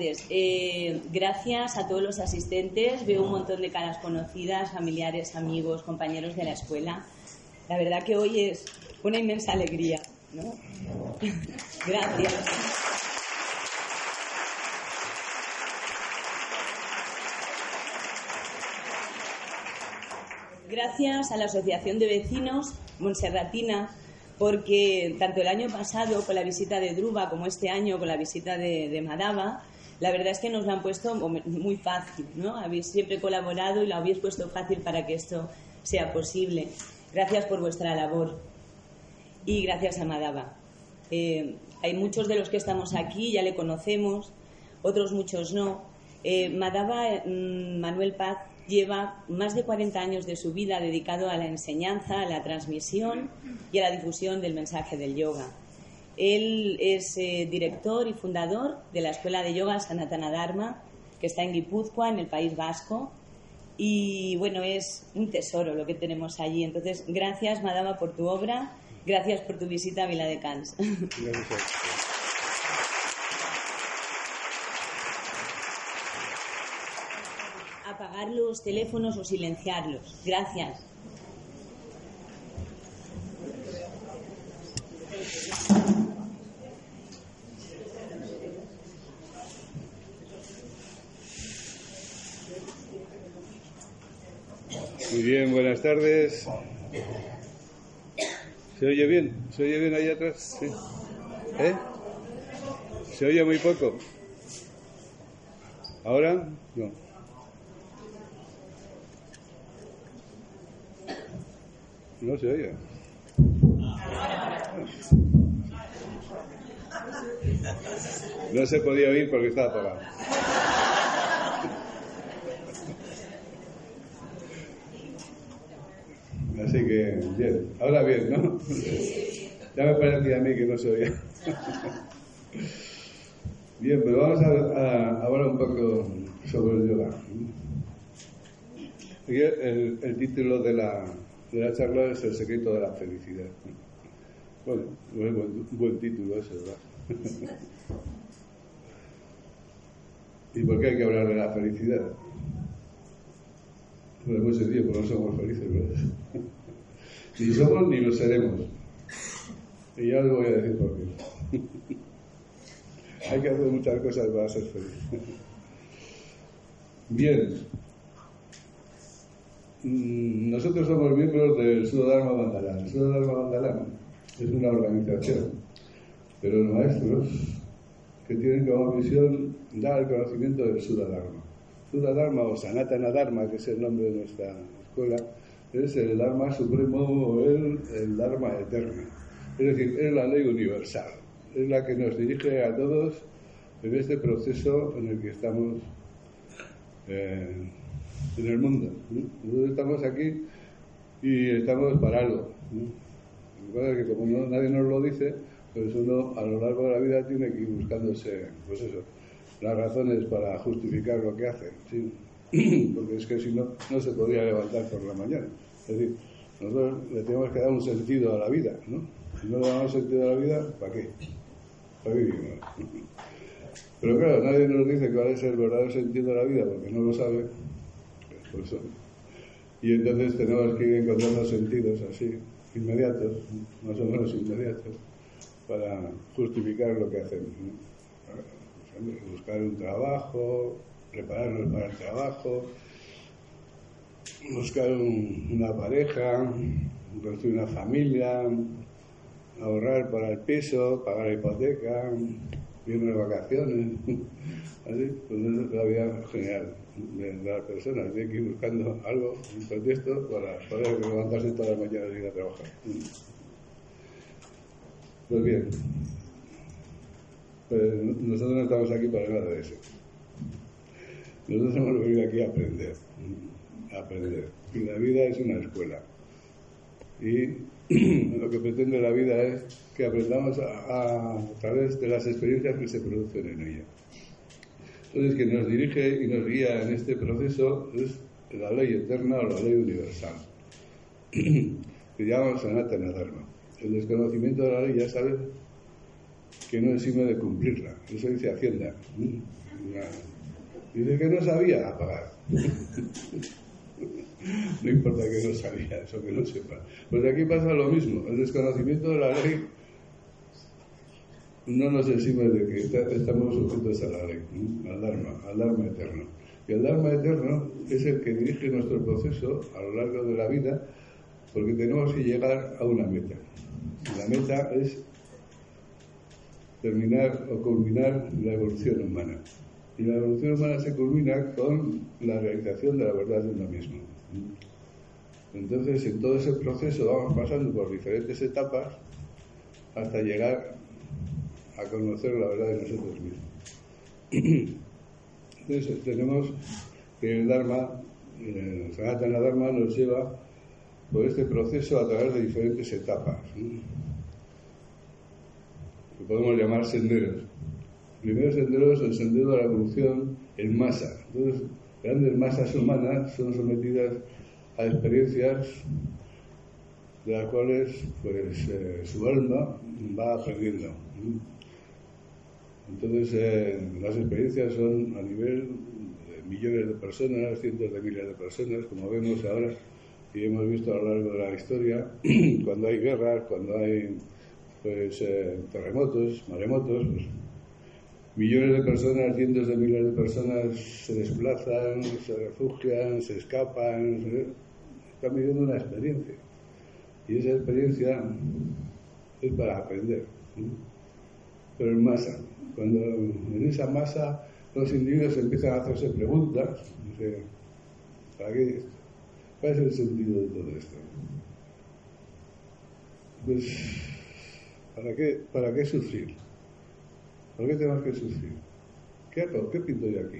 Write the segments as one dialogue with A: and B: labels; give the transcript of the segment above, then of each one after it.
A: Eh, gracias a todos los asistentes. Veo un montón de caras conocidas, familiares, amigos, compañeros de la escuela. La verdad que hoy es una inmensa alegría. Gracias. Gracias a la Asociación de Vecinos Monserratina, porque tanto el año pasado con la visita de Druba como este año con la visita de Madaba, la verdad es que nos lo han puesto muy fácil, ¿no? Habéis siempre colaborado y lo habéis puesto fácil para que esto sea posible. Gracias por vuestra labor y gracias a Madaba. Eh, hay muchos de los que estamos aquí, ya le conocemos, otros muchos no. Eh, Madaba mm, Manuel Paz lleva más de 40 años de su vida dedicado a la enseñanza, a la transmisión y a la difusión del mensaje del yoga. Él es eh, director y fundador de la Escuela de Yoga Sanatana Dharma, que está en Guipúzcoa, en el País Vasco. Y bueno, es un tesoro lo que tenemos allí. Entonces, gracias, Madama, por tu obra. Gracias por tu visita a Vila de Cans.
B: Gracias.
A: Apagar los teléfonos o silenciarlos. Gracias.
B: Muy bien, buenas tardes. ¿Se oye bien? ¿Se oye bien ahí atrás? Sí. ¿Eh? ¿Se oye muy poco? ¿Ahora? No. No se oye. No se podía oír porque estaba apagado. Así que, bien. Ahora bien, ¿no? Ya me parecía a mí que no se oía. Bien, pero vamos a, a hablar un poco sobre el yoga. Aquí el, el título de la, de la charla es El secreto de la felicidad. Bueno, no es buen, buen título ese, ¿verdad? ¿Y por qué hay que hablar de la felicidad? Bueno, muy sencillo, porque no somos felices, ¿verdad? Ni somos ni lo seremos. Y ya os voy a decir por qué. Hay que hacer muchas cosas para ser feliz. Bien. Mm, Nosotros somos miembros del Sudharma Mandalana. El Sudharma Mandalana es una organización de los maestros que tienen como misión dar el conocimiento del Sudharma. Sudharma o Sanatana Dharma, que es el nombre de nuestra escuela, es el Dharma supremo o el, Dharma eterno. Es decir, es la ley universal, es la que nos dirige a todos en este proceso en el que estamos eh, en el mundo. ¿no? Nosotros estamos aquí y estamos para algo. ¿no? Lo que que como no- nadie nos lo dice, pues uno a lo largo de la vida tiene que ir buscándose, pues eso, las razones para justificar lo que hace. ¿sí? Porque es que si no, no se podría levantar por la mañana. Es decir, nosotros le tenemos que dar un sentido a la vida, ¿no? Si no le damos sentido a la vida, ¿para qué? ¿Para vivimos? Pero claro, nadie nos dice cuál es el verdadero sentido de la vida porque no lo sabe. Pues por eso. Y entonces tenemos que ir encontrando sentidos así, inmediatos, más o menos inmediatos, para justificar lo que hacemos. ¿no? Buscar un trabajo, prepararnos para el trabajo, buscar un- una pareja, construir una familia, ahorrar para el piso, pagar la hipoteca, irme de vacaciones. Así, pues esa es la vida general de, de las personas. Tienen que ir buscando algo, un pretexto para poder levantarse todas las mañanas y ir a trabajar. Pues bien, pues nosotros no estamos aquí para nada de eso. Nosotros hemos venido aquí a aprender, a aprender. Y la vida es una escuela. Y lo que pretende la vida es que aprendamos a, través de las experiencias que se producen en ella. Entonces, quien nos dirige y nos guía en este proceso es la ley eterna o la ley universal, que llamamos Sanatana Dharma. El desconocimiento de la ley ya sabes que no es de cumplirla. Eso dice Hacienda. Dice que no sabía apagar. no importa que no sabía, eso que no sepa. Pues aquí pasa lo mismo. El desconocimiento de la ley no nos exime de que estamos sujetos a la ley, al Dharma, al Dharma eterno. Y el Dharma eterno es el que dirige nuestro proceso a lo largo de la vida, porque tenemos que llegar a una meta. La meta es terminar o culminar la evolución humana. Y la evolución humana se culmina con la realización de la verdad de uno mismo. Entonces, en todo ese proceso vamos pasando por diferentes etapas hasta llegar a conocer la verdad de nosotros mismos. Entonces, tenemos que el Dharma, el Sanatana Dharma nos lleva por este proceso a través de diferentes etapas, que podemos llamar senderos. El primer sendero es el sendero de la evolución en masa. Entonces, grandes masas humanas son sometidas a experiencias de las cuales pues, eh, su alma va aprendiendo. Entonces, eh, las experiencias son a nivel de millones de personas, cientos de miles de personas, como vemos ahora y hemos visto a lo largo de la historia, cuando hay guerras, cuando hay pues, eh, terremotos, maremotos, pues, millones de personas, cientos de miles de personas se desplazan, se refugian, se escapan, están viviendo una experiencia. Y esa experiencia es para aprender. Pero en masa, cuando en esa masa los individuos empiezan a hacerse preguntas, ¿para qué ¿Cuál es el sentido de todo esto? Pues, ¿para qué, para qué sufrir? ¿Por qué tenemos que sufrir? ¿Qué hago? ¿Qué pinto yo aquí?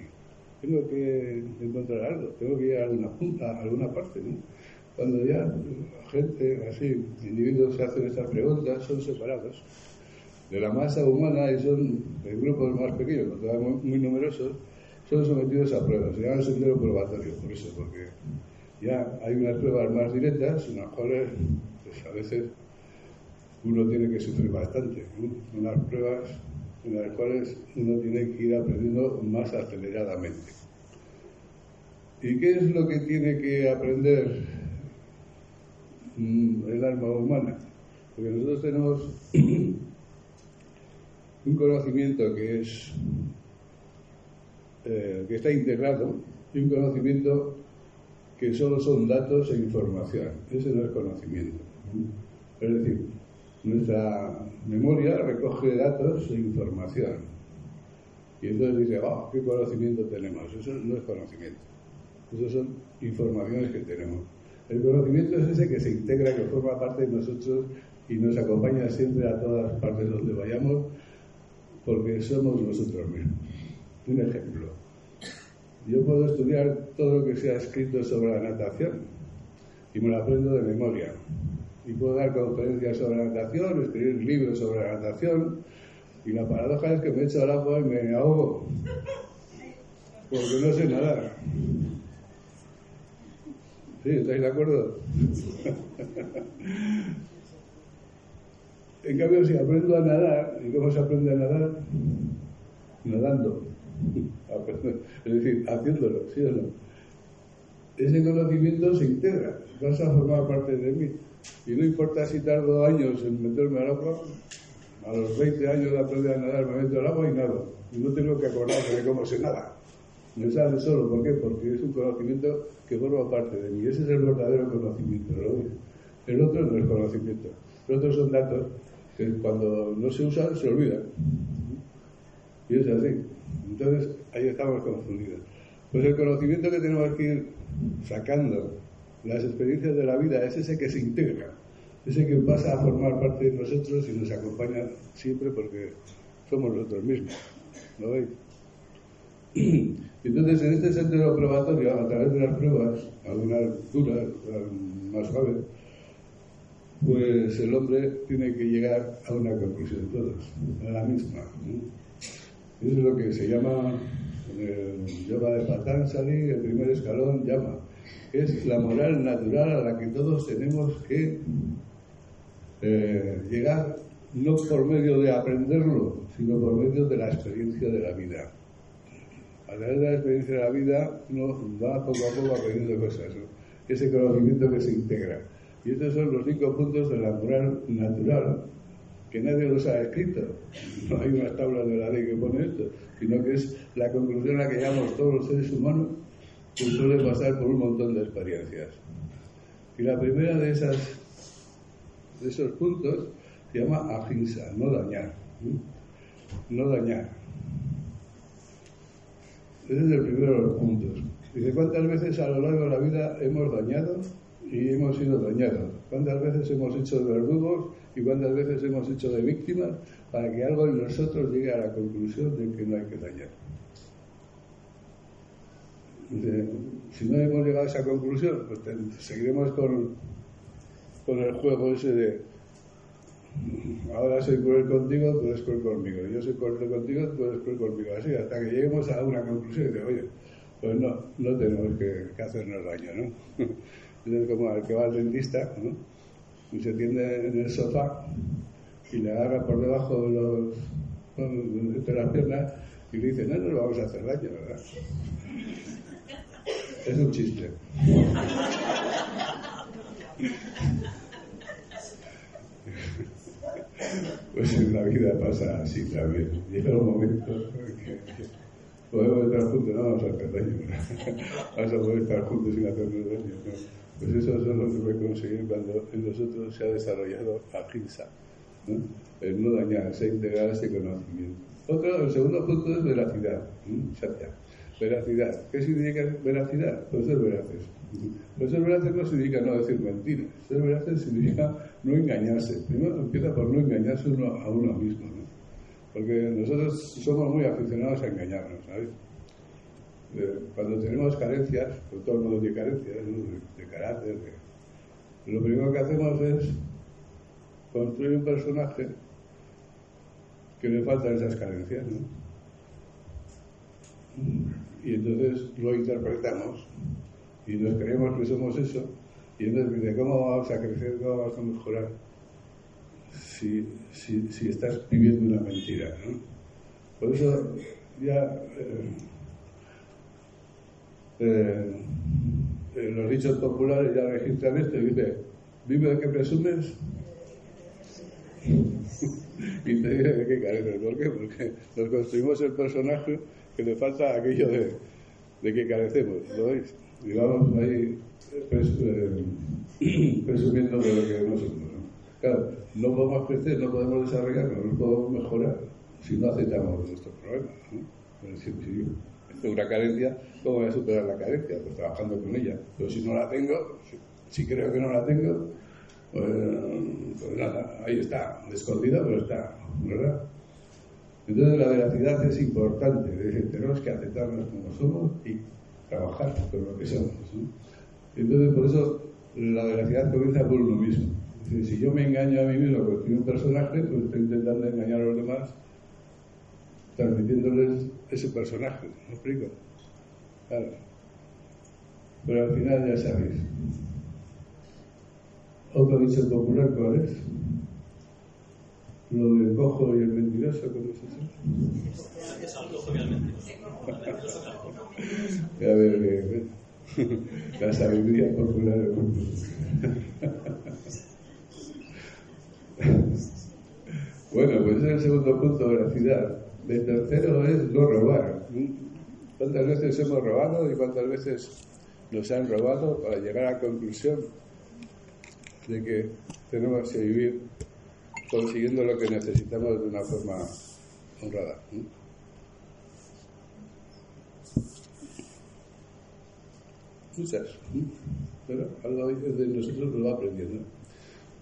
B: Tengo que encontrar algo, tengo que ir a alguna punta, a alguna parte, ¿no? Cuando ya gente, así, individuos se hacen estas preguntas, son separados de la masa humana y son en grupos más pequeños, muy, muy numerosos, son sometidos a pruebas. Se llama sendero probatorio, por eso, porque ya hay unas pruebas más directas, en las cuales pues, a veces uno tiene que sufrir bastante. Unas pruebas en las cuales uno tiene que ir aprendiendo más aceleradamente. ¿Y qué es lo que tiene que aprender mm, el alma humana? Porque nosotros tenemos un conocimiento que es eh, que está integrado y un conocimiento que solo son datos e información. Ese no es conocimiento. Es decir, nuestra memoria recoge datos e información. Y entonces dice, oh, ¿qué conocimiento tenemos? Eso no es conocimiento. Eso son informaciones que tenemos. El conocimiento es ese que se integra, que forma parte de nosotros y nos acompaña siempre a todas partes donde vayamos, porque somos nosotros mismos. Un ejemplo. Yo puedo estudiar todo lo que se ha escrito sobre la natación y me lo aprendo de memoria. Y puedo dar conferencias sobre natación, escribir libros sobre natación. Y la paradoja es que me echo al agua y me ahogo. Porque no sé nadar. ¿Sí? ¿Estáis de acuerdo? en cambio, si aprendo a nadar, ¿y cómo se aprende a nadar? Nadando. Es decir, haciéndolo, ¿sí o no? Ese conocimiento se integra, vas a formar parte de mí. Y no importa si tardo años en meterme al agua, a los 20 años de aprender a nadar me meto al agua y nado. Y no tengo que acordarme de cómo se nada. Me sale solo, ¿por qué? Porque es un conocimiento que forma parte de mí. Ese es el verdadero conocimiento, El otro no es conocimiento. El otro son datos que cuando no se usan se olvidan. Y es así. Entonces, ahí estamos confundidos. Pues el conocimiento que tenemos que ir sacando, las experiencias de la vida, es ese que se integra, ese que pasa a formar parte de nosotros y nos acompaña siempre porque somos nosotros mismos. ¿Lo veis? Entonces, en este sentido probatorio, a través de las pruebas, algunas duras, más suaves, pues el hombre tiene que llegar a una conclusión, todos, a la misma. Eso es lo que se llama, en el yoga de Patanjali, el primer escalón llama, es la moral natural a la que todos tenemos que eh, llegar no por medio de aprenderlo, sino por medio de la experiencia de la vida. A través de la experiencia de la vida uno va poco a poco aprendiendo cosas, ese conocimiento que se integra. Y estos son los cinco puntos de la moral natural, que nadie los ha escrito. No hay una tabla de la ley que pone esto, sino que es la conclusión a la que llegamos todos los seres humanos, que suele pasar por un montón de experiencias. Y la primera de, esas, de esos puntos se llama ahimsa, no dañar. No dañar. Ese es el primero de los puntos. Dice, ¿cuántas veces a lo largo de la vida hemos dañado y hemos sido dañados? ¿Cuántas veces hemos hecho de verdugos y cuántas veces hemos hecho de víctimas para que algo en nosotros llegue a la conclusión de que no hay que dañar? Si no hemos llegado a esa conclusión, pues seguiremos con, con el juego ese de ahora soy cruel contigo, tú eres cruel conmigo. Yo soy cruel contigo, tú eres cruel conmigo. Así, hasta que lleguemos a una conclusión y de, oye, pues no, no tenemos que, hacernos daño, ¿no? Es como el que va al dentista, ¿no? Y se tiende en el sofá y le agarra por debajo de, los, de las piernas y le dice, no nos vamos a hacer daño, ¿verdad? Es un chiste. Pues en la vida pasa así también. Llega un momento en que podemos estar juntos, no vamos a hacer daño. Vamos a poder estar juntos sin hacernos daño. Pues eso es lo que puede conseguir cuando en nosotros se ha desarrollado ahimsa, ¿no? el no dañar, se integrar ese conocimiento. Otro, el segundo punto es veracidad, satya. Veracidad. ¿Qué significa veracidad? Pues ser veraces. Pues ser veraces no significa no decir mentiras. Ser veraces significa no engañarse. Primero empieza por no engañarse uno a uno mismo. ¿no? Porque nosotros somos muy aficionados a engañarnos, ¿sabes? Cuando tenemos carencias, pues todo el mundo tiene carencias, de, carácter, lo primero que hacemos es construir un personaje que le faltan esas carencias, ¿no? Y entonces lo interpretamos y nos creemos que somos eso. Y entonces dice, ¿cómo vamos a crecer? ¿Cómo vamos a mejorar? Si, si, si estás viviendo una mentira. Por eso ya eh, eh, los dichos populares ya registran esto y dice, ¿vive de qué presumes? y te dice de qué careces. ¿Por qué? Porque nos construimos el personaje que le falta aquello de, de que carecemos, ¿lo veis? Digamos ahí eh, presumiendo de lo que no somos. ¿no? Claro, no podemos crecer, no podemos desarrollarnos, no podemos mejorar si no aceptamos nuestros problemas. ¿no? Si, si tengo una carencia, ¿cómo voy a superar la carencia? Pues trabajando con ella. Pero si no la tengo, si, creo que no la tengo, pues, pues nada, ahí está, escondida, pero está, ¿verdad? Entonces la veracidad es importante, tenemos que aceptarnos como somos y trabajar con lo que somos. Entonces por eso la veracidad comienza por uno mismo. si yo me engaño a mí mismo con un personaje, pues estoy intentando engañar a los demás transmitiéndoles ese personaje. ¿Me explico? Claro. Pero al final ya sabéis. Otro dicho popular, ¿cuál es? Lo del cojo y el mentiroso, ¿cómo es eso? Es al cojo y al mentiroso. a ver, bien, la sabiduría popular del mundo. bueno, pues ese es el segundo punto de la ciudad. El tercero es no robar. ¿Cuántas veces hemos robado y cuántas veces nos han robado para llegar a la conclusión de que tenemos que vivir consiguiendo lo que necesitamos de una forma honrada. Muchas. Pero algo de nosotros lo va aprendiendo.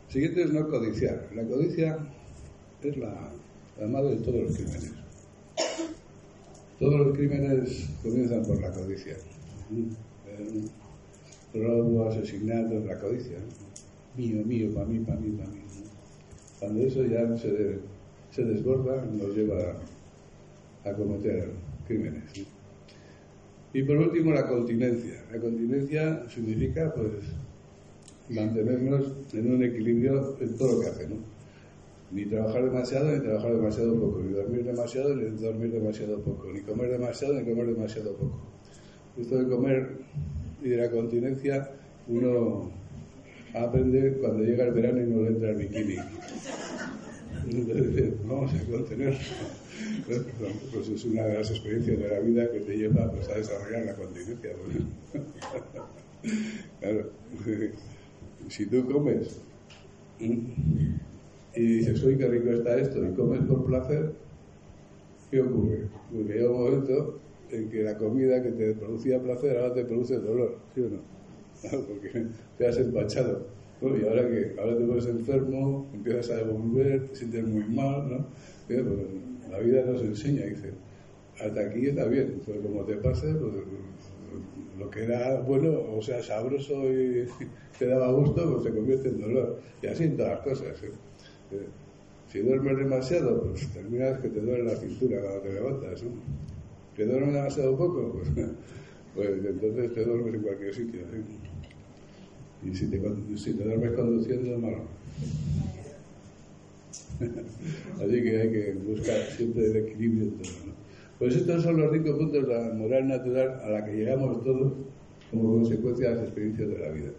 B: Siguiente es no codiciar. La codicia es la, la madre de todos los crímenes. Todos los crímenes comienzan por la codicia. Robo, asesinato, la codicia. Mío, mío, para mí, para mí, para mí. Cuando eso ya se, desborda, nos lleva a cometer crímenes. Y por último, la continencia. La continencia significa, pues, mantenernos en un equilibrio en todo lo que hacemos. Ni trabajar demasiado, ni trabajar demasiado poco. Ni dormir demasiado, ni dormir demasiado poco. Ni comer demasiado, ni comer demasiado poco. Esto de comer y de la continencia, uno aprende cuando llega el verano y no le entra el bikini. Entonces, vamos a contener. Pues es una de las experiencias de la vida que te lleva pues, a desarrollar la continencia. Claro, si tú comes y dices, uy, qué rico está esto, y comes por placer, ¿qué ocurre? Porque llega un momento en que la comida que te producía placer ahora te produce dolor, ¿sí o no? Porque te has empachado. y ahora que ahora te pones enfermo, empiezas a devolver, te sientes muy mal, ¿no? La vida nos enseña, dice, hasta aquí está bien, pero como te pase, pues, lo que era bueno, o sea, sabroso y te daba gusto, pues se convierte en dolor. Y así en todas las cosas. ¿eh? Eh, si duermes demasiado, pues terminas que te duele la cintura cuando te levantas. ¿no? ¿Que duermes demasiado poco? Pues, pues, entonces te duermes en cualquier sitio. Y si te, si te duermes conduciendo, malo. Así que hay que buscar siempre el equilibrio en todo. ¿no? Pues estos son los cinco puntos de la moral natural a la que llegamos todos como consecuencia de las experiencias de la vida.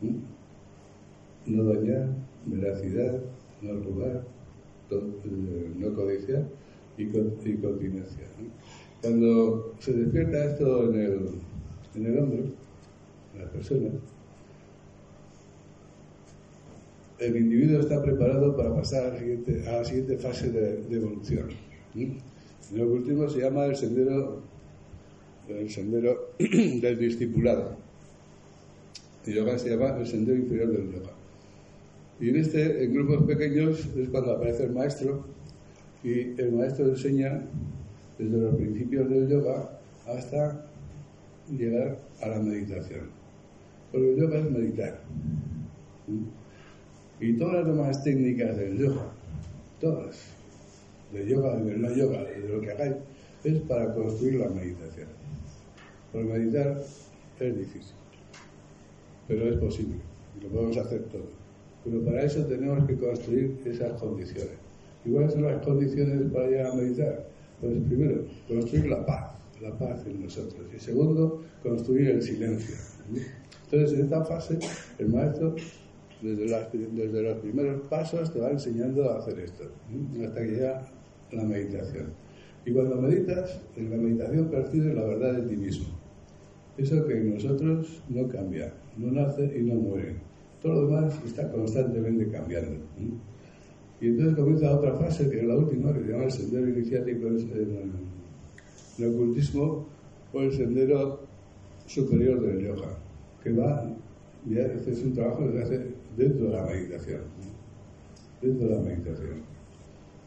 B: ¿Mm? No dañar, veracidad, no robar, eh, no codiciar y, continencia. Cuando se despierta esto en el, en el hombre, en la persona, el individuo está preparado para pasar a la siguiente, fase de, evolución. En el último se llama el sendero, el sendero del discipulado. El yoga se llama el sendero inferior del yoga. Y en este, en grupos pequeños, es cuando aparece el maestro y el maestro enseña desde los principios del yoga hasta llegar a la meditación. Porque el yoga es meditar. Y todas las demás técnicas del yoga, todas, de yoga, de no yoga, de lo que hagáis, es para construir la meditación. Porque meditar es difícil, pero es posible, lo podemos hacer todo. Pero para eso tenemos que construir esas condiciones. ¿Y cuáles son las condiciones para llegar a meditar? Pues primero, construir la paz, la paz en nosotros. Y segundo, construir el silencio. Entonces, en esta fase, el maestro, desde, desde los primeros pasos, te va enseñando a hacer esto, hasta que llega la meditación. Y cuando meditas, en la meditación percibes la verdad de ti mismo. Eso que en nosotros no cambia, no nace y no muere. Todo lo demás está constantemente cambiando. Y entonces comienza otra fase, que es la última, que se llama el sendero iniciático en el, ocultismo o el sendero superior del yoga, que va, ya es un trabajo se hace dentro de la meditación. Dentro de la meditación.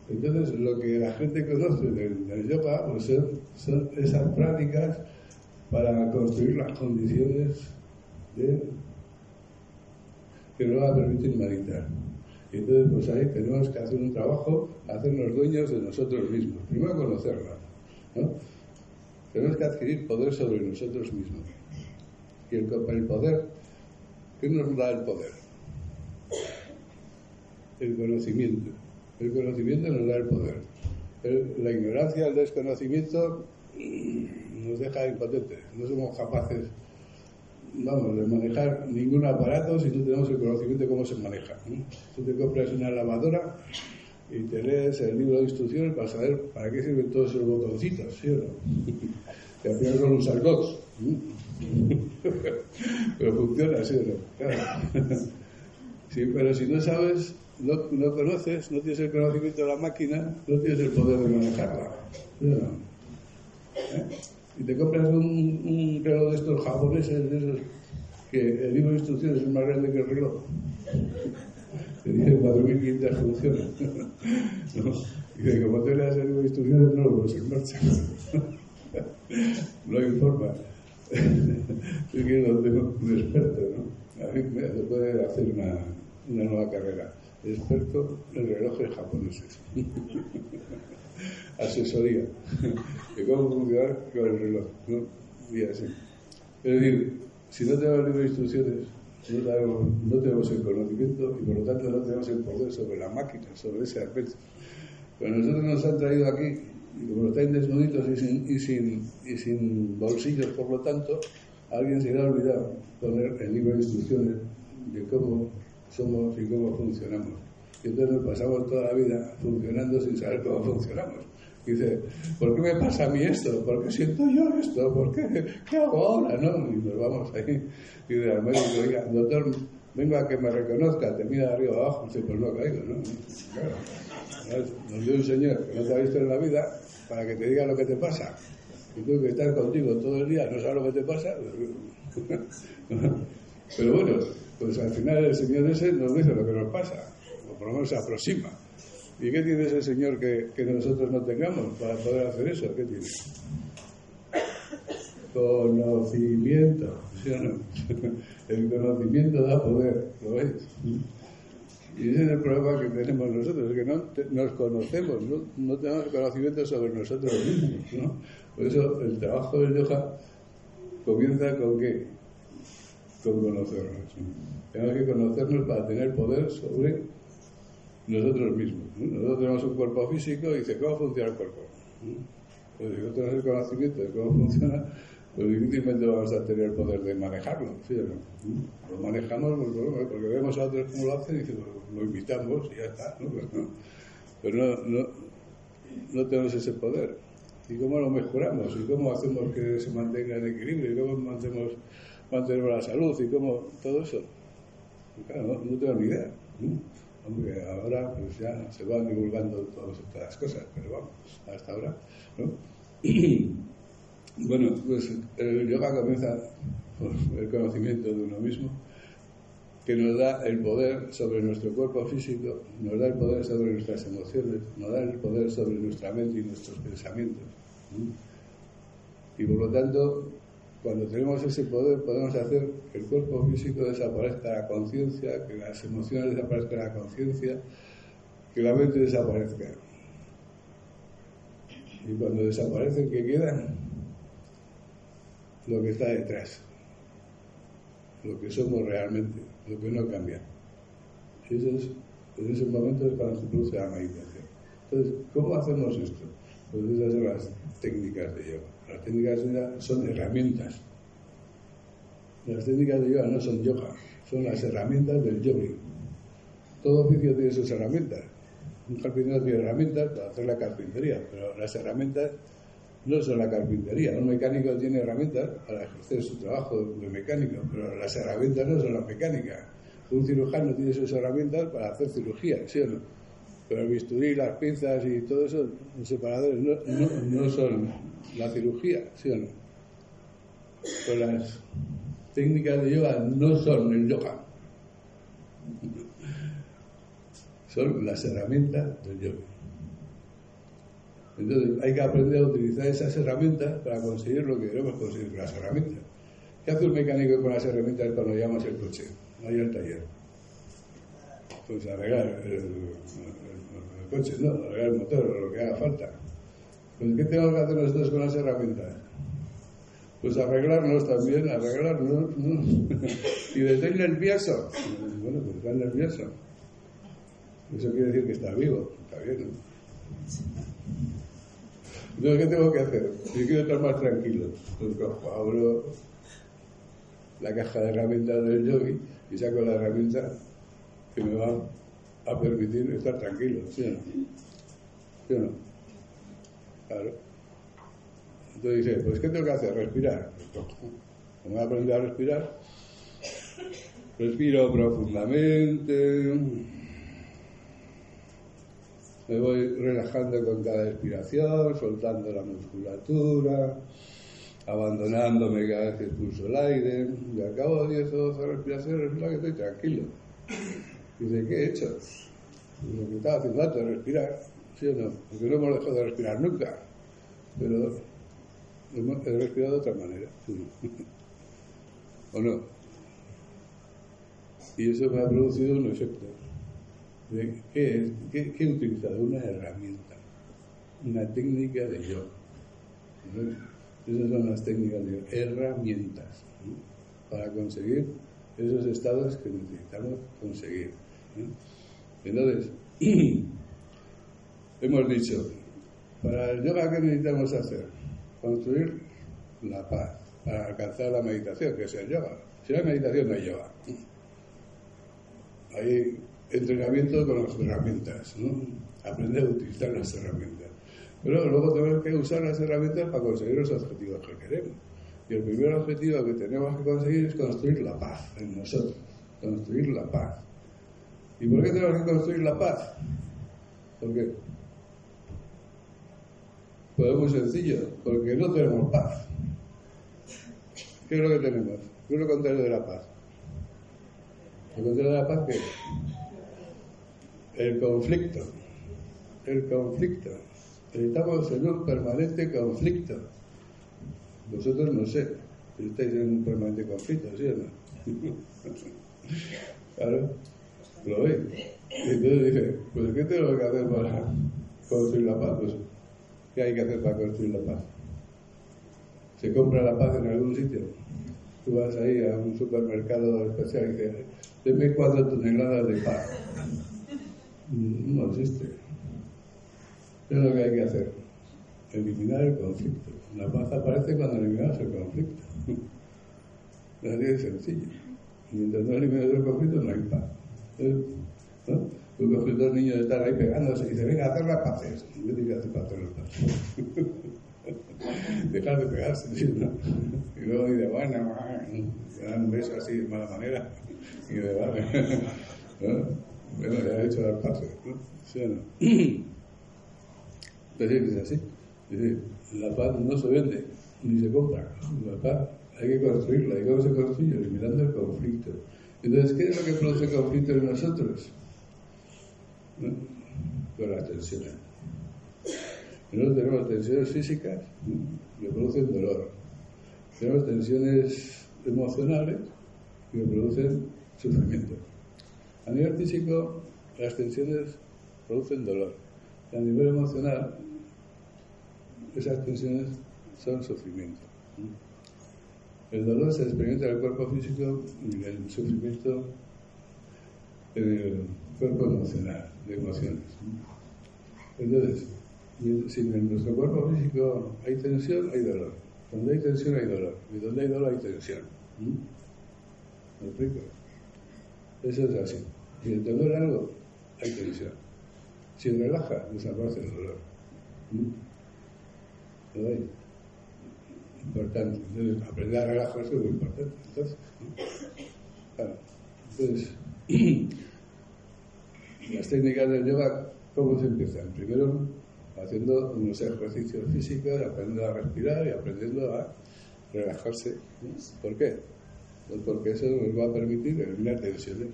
B: Entonces, lo que la gente conoce del, yoga pues son, esas prácticas para construir las condiciones de, que nos va a permitir meditar. Y entonces, pues ahí tenemos que hacer un trabajo, hacernos dueños de nosotros mismos. Primero conocerla, ¿no? Tenemos que adquirir poder sobre nosotros mismos. Y el, el poder, ¿qué nos da el poder? El conocimiento. El conocimiento nos da el poder. la ignorancia, el desconocimiento nos deja impotentes. No somos capaces, vamos, de manejar ningún aparato si no tenemos el conocimiento de cómo se maneja. Tú te compras una lavadora y te lees el libro de instrucciones para saber para qué sirven todos esos botoncitos, ¿sí o no? que al final son los argots. pero funciona, ¿sí o no? sí, pero si no sabes no, no, conoces, no tienes el conocimiento de la máquina, no tienes el poder de manejarla. ¿Eh? Y te compras un, un, reloj de estos japoneses, de esos, que el libro de instrucciones es más grande que el reloj. Que tiene 4.500 funciones. Y que como te leas el libro de instrucciones, no lo pones en marcha. no informa. Yo quiero tengo un experto, ¿no? A mí se puede hacer una, una nueva carrera. Experto en relojes japoneses. Asesoría de cómo funcionar con el reloj, ¿no? Y así. Es decir, si no tenemos libro de instrucciones, no tenemos, el conocimiento y por lo tanto no tenemos el poder sobre la máquina, sobre ese aspecto. Pero nosotros nos han traído aquí, y como están desnuditos y sin, y, sin, y sin bolsillos, por lo tanto, alguien se le ha olvidado poner el libro de instrucciones de cómo somos y cómo funcionamos. Y entonces nos pasamos toda la vida funcionando sin saber cómo funcionamos. dice, ¿por qué me pasa a mí esto? ¿Por qué siento yo esto? ¿Por qué? ¿Qué hago ahora? ¿No? Y nos vamos ahí. Y dice al médico, oiga, doctor, vengo a que me reconozca, te mira de arriba abajo, dice, pues no ha caído, ¿no? Claro. Nos dio un señor que no te ha visto en la vida para que te diga lo que te pasa. Y tú que estás contigo todo el día, no sabes lo que te pasa. Pero bueno, pues al final el señor ese nos dice lo que nos pasa, o por lo menos se aproxima. ¿Y qué tiene ese señor que, que nosotros no tengamos para poder hacer eso? ¿Qué tiene? Conocimiento, ¿sí o no? El conocimiento da poder, ¿lo veis? Y ese es el problema que tenemos nosotros, es que no nos conocemos, no, no, tenemos conocimiento sobre nosotros mismos. ¿no? Por eso el trabajo del yoga comienza con qué? Con conocernos. Tenemos que conocernos para tener poder sobre nosotros mismos. Nosotros tenemos un cuerpo físico y dice, ¿cómo funciona el cuerpo? Pues si no tenemos el conocimiento de cómo funciona, pues difícilmente vamos a tener el poder de manejarlo, ¿sí no? Lo manejamos pues, porque vemos a otros cómo lo hacen y decimos, lo invitamos y ya está, ¿no? Pues Pero no, no, no tenemos ese poder. ¿Y cómo lo mejoramos? ¿Y cómo hacemos que se mantenga en equilibrio? ¿Y cómo mantenemos, mantenemos la salud? ¿Y cómo todo eso? Claro, no, no tengo ni idea. Aunque ahora pues ya se van divulgando todas estas cosas, pero vamos, hasta ahora, ¿no? bueno, pues el yoga comienza por el conocimiento de uno mismo, que nos da el poder sobre nuestro cuerpo físico, nos da el poder sobre nuestras emociones, nos da el poder sobre nuestra mente y nuestros pensamientos. Y por lo tanto, cuando tenemos ese poder, podemos hacer que el cuerpo físico desaparezca la conciencia, que las emociones desaparezcan la conciencia, que la mente desaparezca. Y cuando desaparecen, ¿qué queda? Lo que está detrás, lo que somos realmente, lo que no cambia. Y eso es, en ese momento es cuando se produce la meditación. Entonces, ¿cómo hacemos esto? Pues esas son las técnicas de yoga. Las técnicas de yoga son herramientas. Las técnicas de yoga no son yoga, son las herramientas del yogi. Todo oficio tiene sus herramientas. Un carpintero tiene herramientas para hacer la carpintería, pero las herramientas no son la carpintería. Un mecánico tiene herramientas para ejercer su trabajo de mecánico, pero las herramientas no son la mecánica. Un cirujano tiene sus herramientas para hacer cirugía, ¿sí o no? Pero el bisturí, las pinzas y todo eso, los separadores, no, no, no son la cirugía, ¿sí o no? Pero las técnicas de yoga no son el yoga. Son las herramientas del yoga. Entonces hay que aprender a utilizar esas herramientas para conseguir lo que queremos conseguir con las herramientas. ¿Qué hace un mecánico con las herramientas cuando llamas el coche? Ahí al taller. Pues arreglar el, coche, no, el motor lo que haga falta. Pues ¿qué tenemos que hacer nosotros con las herramientas? Pues arreglarnos también, arreglarnos, ¿no? y de nervioso. Bueno, pues está nervioso. Eso quiere decir que está vivo, está bien, ¿no? Entonces, ¿qué tengo que hacer? Si quiero estar más tranquilo, pues cojo, abro la caja de herramientas del yogi y saco la herramienta que me va a permitir estar tranquilo, ¿sí o no? ¿Sí o no? Claro. Entonces dice, pues ¿qué tengo que hacer? Respirar. Como voy a aprender a respirar, respiro profundamente, me voy relajando con cada expiración, soltando la musculatura, abandonándome cada vez que expulso el aire, y al cabo de 10 o 12 respiraciones, resulta que estoy tranquilo. Dice, ¿qué he hecho? Lo que estaba haciendo antes, respirar, ¿sí o no? Porque no hemos dejado de respirar nunca. Pero hemos respirado de otra manera. ¿O no? Y eso me ha producido un efecto. ¿Qué, ¿Qué, he utilizado? Una herramienta, una técnica de yo. Esas son las técnicas de herramientas para conseguir esos estados que necesitamos conseguir. Entonces, hemos dicho, para el yoga, ¿qué necesitamos hacer? Construir la paz para alcanzar la meditación, que es el yoga. Si no hay meditación, no hay yoga. Hay entrenamiento con las herramientas, aprender a utilizar las herramientas. Pero luego tenemos que usar las herramientas para conseguir los objetivos que queremos. Y el primer objetivo que tenemos que conseguir es construir la paz en nosotros, construir la paz. ¿Y por qué tenemos que construir la paz? Porque pues es muy sencillo, porque no tenemos paz. ¿Qué es lo que tenemos? ¿Qué es lo contrario de la paz? Lo contrario de la paz, ¿qué es? El conflicto. El conflicto. Estamos en un permanente conflicto. Vosotros no sé, estáis en un permanente conflicto, ¿sí o no? claro, lo veis. Entonces dije, pues ¿qué tengo que hacer para construir la paz? Pues, ¿qué hay que hacer para construir la paz? ¿Se compra la paz en algún sitio? Tú vas ahí a un supermercado especial y dices, deme cuatro toneladas de paz. No existe. ¿Qué es lo que hay que hacer? Eliminar el conflicto. La paz aparece cuando eliminamos el conflicto. Así de sencillo. Mientras no eliminamos el conflicto, no hay paz. ¿No? Tú coges dos niños de estar ahí pegándose y dices, venga, hacer las paces. ¿Qué tiene que hacer hacer las paces? Dejar de pegarse, ¿no? Y luego dice, bueno, se dan un beso así de mala manera. Y de vale. ¿no? Bueno, ya he hecho las paces, ¿no? ¿Sí? Entonces es así. Dice, la paz no se vende ni se compra. La paz hay que construirla. ¿Y cómo se construye? Eliminando el conflicto. Entonces, ¿qué es lo que produce conflicto en nosotros? ¿No? Con las tensiones. Nosotros tenemos tensiones físicas que producen dolor. Tenemos tensiones emocionales que producen sufrimiento. A nivel físico, las tensiones producen dolor. a nivel emocional, esas tensiones son sufrimiento. El dolor se experimenta en el cuerpo físico y el sufrimiento en el cuerpo emocional, de emociones. Entonces, si en nuestro cuerpo físico hay tensión, hay dolor. Donde hay tensión hay dolor. Y donde hay dolor hay tensión. ¿Me explico? Eso es así. Si el dolor algo, hay tensión. Si relaja, desaparece el dolor. Importante. Entonces, aprender a relajarse es muy importante. Entonces, las técnicas del yoga, ¿cómo se empiezan? Primero, haciendo unos ejercicios físicos, aprendiendo a respirar y aprendiendo a relajarse. ¿Por qué? Pues porque eso nos va a permitir eliminar tensiones.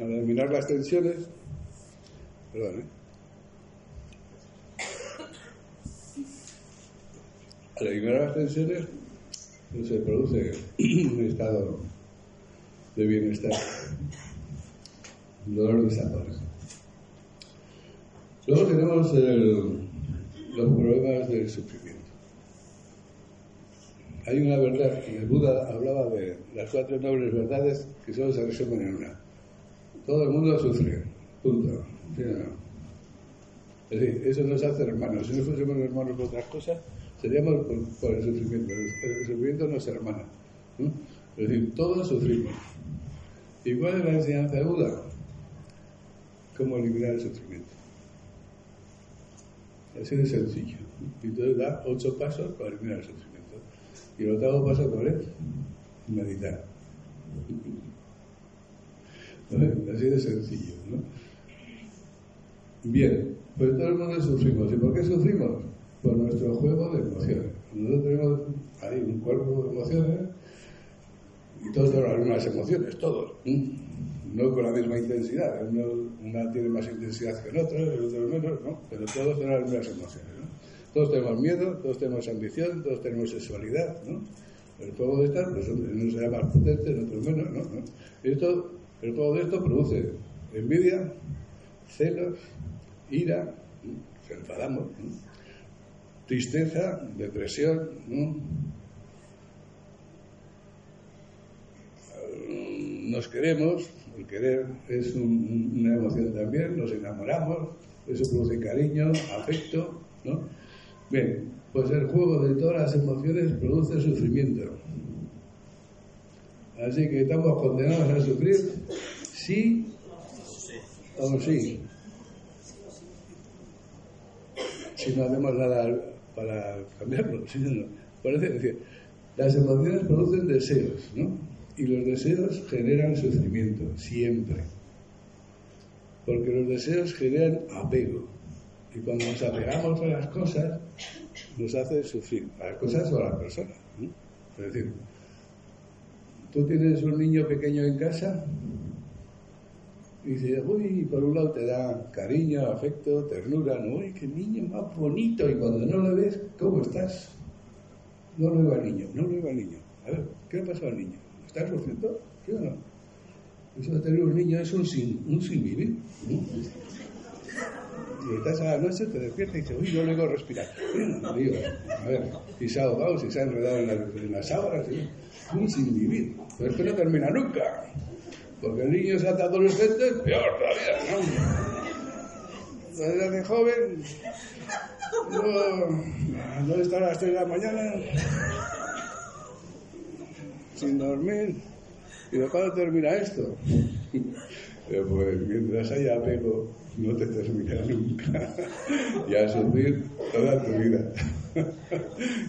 B: Al eliminar las tensiones, perdón, ¿eh? Eliminar las tensiones, pues se produce un estado de bienestar. El dolor desaparece. Luego tenemos los problemas del sufrimiento. Hay una verdad, el Buda hablaba de las cuatro nobles verdades que solo se resumen en una. Todo el mundo sufre, punto. Es decir, eso nos hace hermanos. Si no fuésemos hermanos por otras cosas, seríamos por, el sufrimiento. El, sufrimiento nos hermana. Es decir, todos sufrimos. ¿Y cuál es la enseñanza de Buda? Cómo eliminar el sufrimiento. Así de sencillo. Y entonces da ocho pasos para eliminar el sufrimiento. Y el octavo paso, ¿cuál es? Meditar. Así de sencillo, ¿no? Bien, pues todo el mundo sufrimos. ¿Y por qué sufrimos? Por nuestro juego de emociones. Nosotros tenemos ahí un cuerpo de emociones y todos tenemos las mismas emociones, todos. No con la misma intensidad. una tiene más intensidad que el otro, el otro menos, ¿no? Pero todos tenemos las mismas emociones, ¿no? Todos tenemos miedo, todos tenemos ambición, todos tenemos sexualidad, ¿no? El fuego de estas, pues no será más potente, en otros menos, ¿no? Esto, el fuego de esto produce envidia, celos, ira, se enfadamos, tristeza, depresión, ¿no? nos queremos, el querer es una emoción también, nos enamoramos, eso produce cariño, afecto, ¿no? Bien, pues el juego de todas las emociones produce sufrimiento. Así que estamos condenados a sufrir, sí o sí. Si no hacemos nada para cambiarlo. Parece decir, las emociones producen deseos, ¿no? Y los deseos generan sufrimiento, siempre. Porque los deseos generan apego. Y cuando nos apegamos a las cosas, nos hace sufrir, a las cosas o a las personas. Es decir, tú tienes un niño pequeño en casa y dices, uy, por un lado te da cariño, afecto, ternura, ¿no? Uy, qué niño más bonito. Y cuando no lo ves, ¿cómo estás? No lo veo al niño, no lo veo al niño. A ver, ¿qué le pasó al niño? ¿Estás sufriendo? ¿Sí o no? Eso de tener un niño es un sin, un sin vivir. Y estás a la noche, te despiertas y dices, uy, no le a respirar. a ver, si se ha ahogado, si se ha enredado en, las sábanas, un sin vivir. Pero es que no termina nunca. Porque el niño se hace adolescente, peor todavía, ¿no? De joven, no, no estar a las 3 de la mañana, sin dormir. ¿Y de cuándo termina esto? pues mientras haya apego, no te termina nunca. y a sufrir toda tu vida.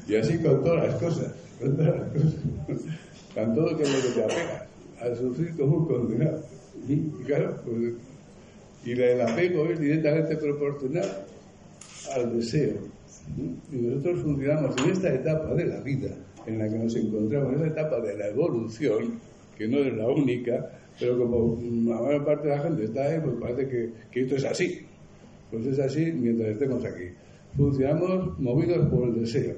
B: y así con todas las cosas. Con todas las cosas. Con todo que lo que te apega. A sufrir como un condenado. Y claro, pues, y el apego es directamente proporcional al deseo. Y nosotros funcionamos en esta etapa de la vida en la que nos encontramos, en esta etapa de la evolución, que no es la única, pero como la mayor parte de la gente está ahí, pues parece que, que esto es así. Pues es así mientras estemos aquí. Funcionamos movidos por el deseo.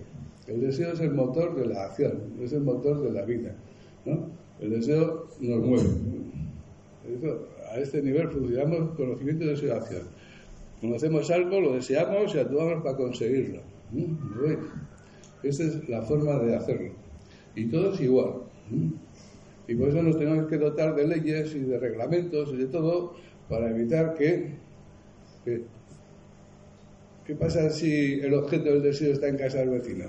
B: El deseo es el motor de la acción, es el motor de la vida. ¿no? El deseo nos mueve. a este nivel funcionamos conocimiento, deseo, acción. Conocemos algo, lo deseamos y actuamos para conseguirlo. Esa es la forma de hacerlo. Y todo es igual. Y por eso nos tenemos que dotar de leyes y de reglamentos y de todo para evitar que, ¿Qué pasa si el objeto del deseo está en casa del vecino?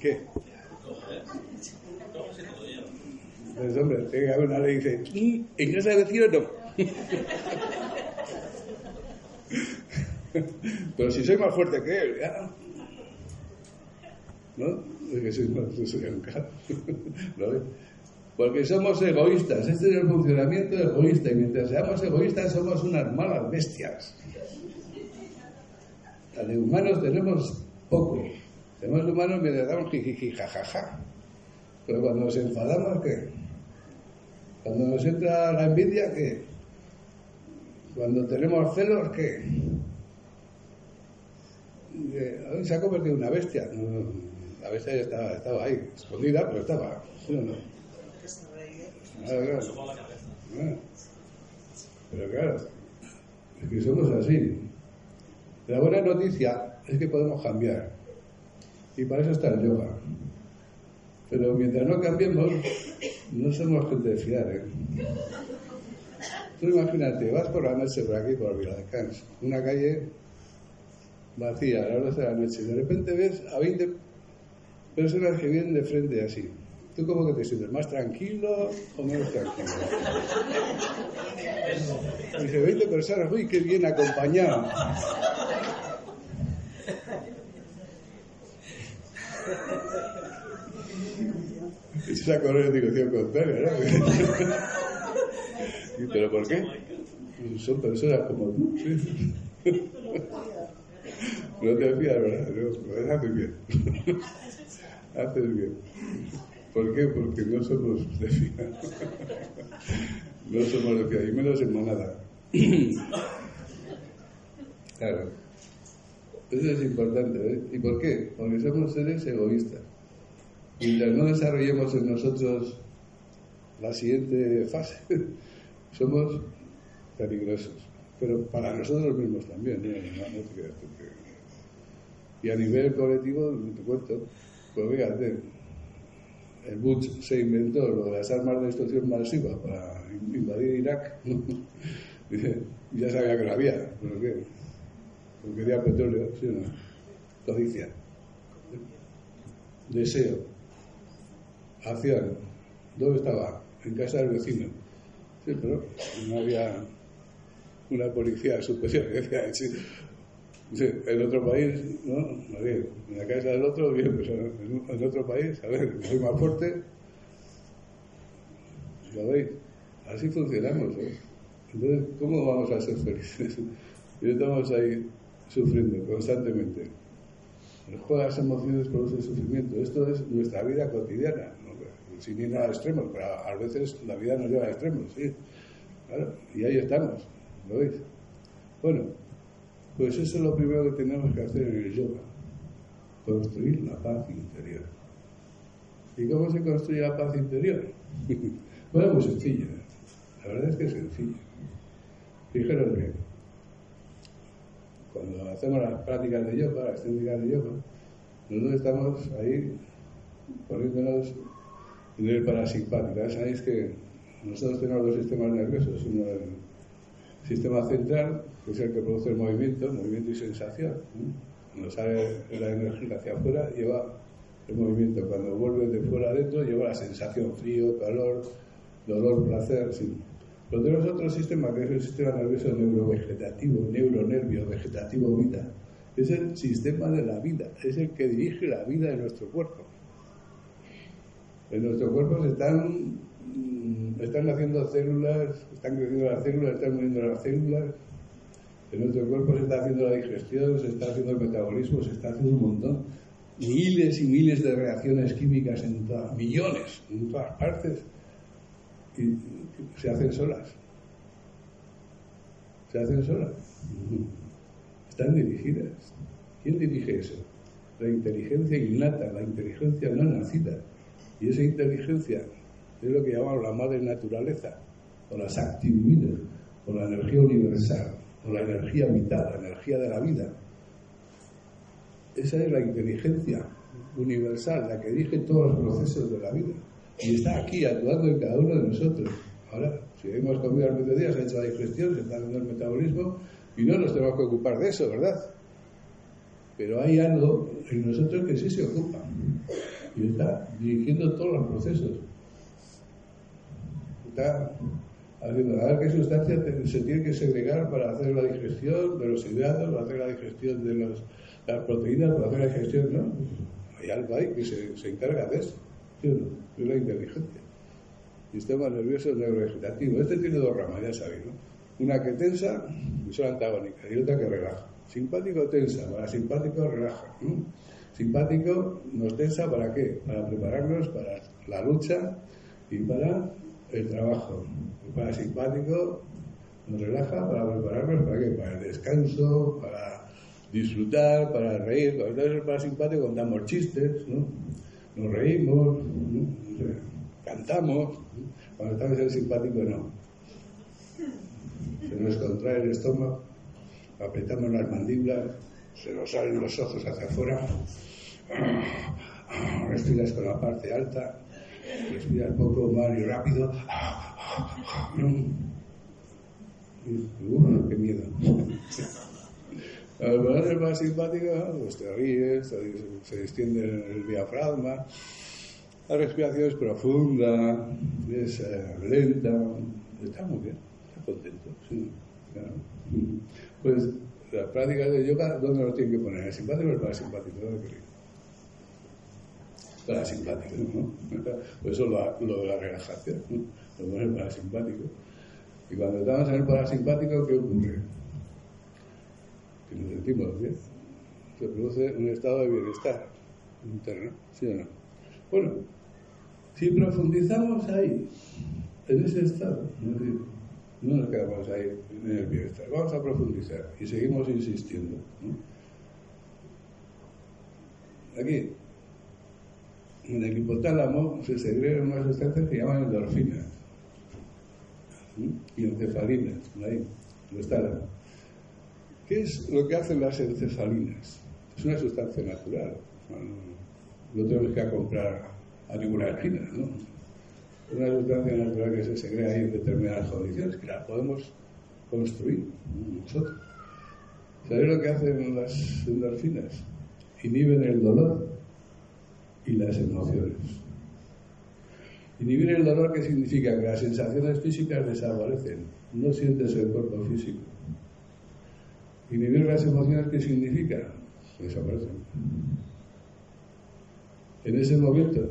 B: ¿Qué? Pues hombre, haber una que dice, en casa del vecino no. Pero si soy más fuerte que él, ¿ya? ¿no? más ¿No Porque somos egoístas, este es el funcionamiento egoísta, y mientras seamos egoístas somos unas malas bestias. De humanos tenemos poco. Tenemos humanos mientras damos jajaja. Pero cuando nos enfadamos, ¿qué? Cuando nos entra la envidia, ¿qué? Cuando tenemos celos, ¿qué? Se ha convertido en una bestia. A veces estaba, estaba ahí, escondida, pero estaba. Pero claro, es que somos así. La buena noticia es que podemos cambiar. Y para eso está el yoga. Pero mientras no cambiemos, no somos gente de fiar. ¿eh? Tú imagínate, vas por la noche por aquí, por Viladecans, una calle vacía a las 12 de la noche, y de repente ves a 20 personas que vienen de frente así. ¿Tú cómo que te sientes? ¿Más tranquilo o menos tranquilo? Dice, 20 personas, uy, qué bien acompañado. Es a correr en dirección contraria, ¿no? ¿Pero por qué? Son personas como tú, ¿sí? No te fías, ¿verdad? No, haces bien. haces bien. ¿Por qué? Porque no somos de fila. no somos de fila, y menos en manada. claro. Eso es importante. ¿eh? ¿Y por qué? Porque somos seres egoístas. Mientras no desarrollemos en nosotros la siguiente fase, somos peligrosos. Pero para nosotros mismos también. y a nivel colectivo, te cuento, pues fíjate, el Bush se inventó lo de las armas de destrucción masiva para invadir Irak. ya sabía que lo había, pero ¿qué? Porque quería petróleo, ¿sí no? Codicia. Deseo. Acción. ¿Dónde estaba? En casa del vecino. Sí, pero no había una policía superior. en otro país, ¿no? En la casa del otro, bien, pues en otro país, a ver, soy más fuerte. ¿Lo veis? Así funcionamos. Entonces, ¿cómo vamos a ser felices? Y estamos ahí sufriendo constantemente. De las emociones produce sufrimiento. Esto es nuestra vida cotidiana, sin ir a extremos, pero a veces la vida nos lleva a extremos, sí. Y ahí estamos, ¿lo veis? Bueno, pues eso es lo primero que tenemos que hacer en el yoga, construir la paz interior. ¿Y cómo se construye la paz interior? bueno, muy sencillo, la verdad es que es sencillo. Fijaros bien, cuando hacemos las prácticas de yoga, las técnicas de yoga, nosotros estamos ahí poniéndonos en el parasimpático. Sabéis que nosotros tenemos dos sistemas nerviosos, uno el sistema central, que es el que produce el movimiento, movimiento y sensación. Cuando sale la energía hacia afuera, lleva el movimiento. Cuando vuelve de fuera adentro, lleva la sensación frío, calor, dolor, placer. Sí. Pero tenemos otro sistema, que es el sistema nervioso neurovegetativo, neuronervio vegetativo vida. Es el sistema de la vida, es el que dirige la vida de nuestro cuerpo. En nuestro cuerpo se están, mm, están haciendo células, están creciendo las células, están muriendo las células. En nuestro cuerpo se está haciendo la digestión, se está haciendo el metabolismo, se está haciendo un montón. Miles y miles de reacciones químicas en todas, millones, en todas partes y se hacen solas. Se hacen solas. Están dirigidas. ¿Quién dirige eso? La inteligencia innata, la inteligencia no nacida. Y esa inteligencia es lo que llamamos la madre naturaleza, o las actividades, o la energía universal, o la energía vital, la energía de la vida. Esa es la inteligencia universal, la que dirige todos los procesos de la vida y está aquí actuando en cada uno de nosotros. Ahora, si hemos comido al mediodía, se ha hecho la digestión, se está haciendo el metabolismo y no nos tenemos que ocupar de eso, ¿verdad? Pero hay algo en nosotros que sí se ocupa y está dirigiendo todos los procesos. Está haciendo, qué sustancia se tiene que segregar para hacer la digestión de los hidratos, para hacer la digestión de las proteínas, para hacer la digestión, ¿no? Hay algo ahí que se, se encarga de eso. ¿Sí o no? es la inteligencia. Sistema nervioso neurovegetativo. Este tiene dos ramas, ya sabéis, ¿no? Una que tensa y son antagónica, y otra que relaja. Simpático tensa, para simpático relaja. Simpático nos tensa para qué? Para prepararnos para la lucha y para el trabajo. para simpático nos relaja para prepararnos para qué? Para el descanso, para disfrutar, para reír. Cuando es el parasimpático contamos chistes, ¿no? nos reímos, cantamos, cuando estamos en el simpático no. Se nos contrae el estómago, apretamos las mandíbulas, se nos salen los ojos hacia afuera, respiras con la parte alta, respiras poco más y rápido. Uf, qué miedo. Al ponerse más simpática, pues te ríes, se extiende el diafragma, la respiración es profunda, es eh, lenta, está muy bien, está contento. Pues las prácticas de yoga, ¿dónde lo tienen que poner? ¿El simpático o el parasimpático? ¿Dónde? Parasimpático, ¿no? Pues eso es lo, de la relajación, ¿no? Lo pones el parasimpático. Y cuando estamos en el parasimpático, ¿qué ocurre? que nos sentimos bien, se produce un estado de bienestar interno, ¿sí o no? Bueno, si profundizamos ahí, en ese estado, no nos quedamos ahí en el bienestar, vamos a profundizar y seguimos insistiendo. aquí, en el hipotálamo se segregan unas sustancias que llaman endorfinas y encefalinas, ahí, lo ¿Qué es lo que hacen las encefalinas? Es una sustancia natural. No, tenemos que comprar a ninguna esquina, ¿no? Una sustancia natural que se segrega ahí en determinadas condiciones, que la podemos construir nosotros. ¿Sabéis lo que hacen las endorfinas? Inhiben el dolor y las emociones. Inhibir el dolor, ¿qué significa? Que las sensaciones físicas desaparecen, no sientes el cuerpo físico. Inhibir las emociones, ¿qué significa? Desaparecen. En ese momento,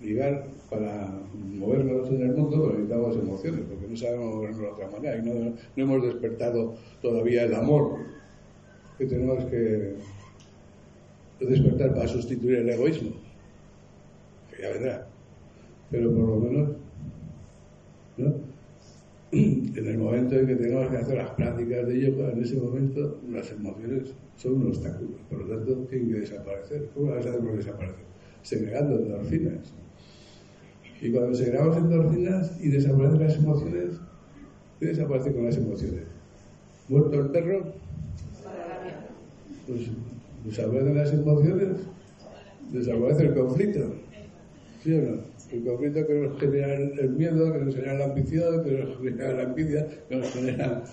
B: llegar para movernos en el mundo, necesitamos emociones, porque no sabemos movernos de otra manera y no, no hemos despertado todavía el amor que tenemos que despertar para sustituir el egoísmo. Que ya vendrá. Pero por lo menos, ¿no? en el momento en que tengamos que hacer las prácticas de yoga, en ese momento las emociones son un obstáculo. Por lo tanto, tienen que desaparecer. ¿Cómo las hacemos desaparecer? Segregando endorfinas. Y cuando segregamos endorfinas y desaparecen las emociones, ¿qué desaparece con las emociones? ¿Muerto el perro? Pues desaparecen las emociones, desaparece el conflicto. ¿Sí o no? El conflicto que nos genera el miedo, que nos genera la ambición, que nos genera la envidia, que nos genera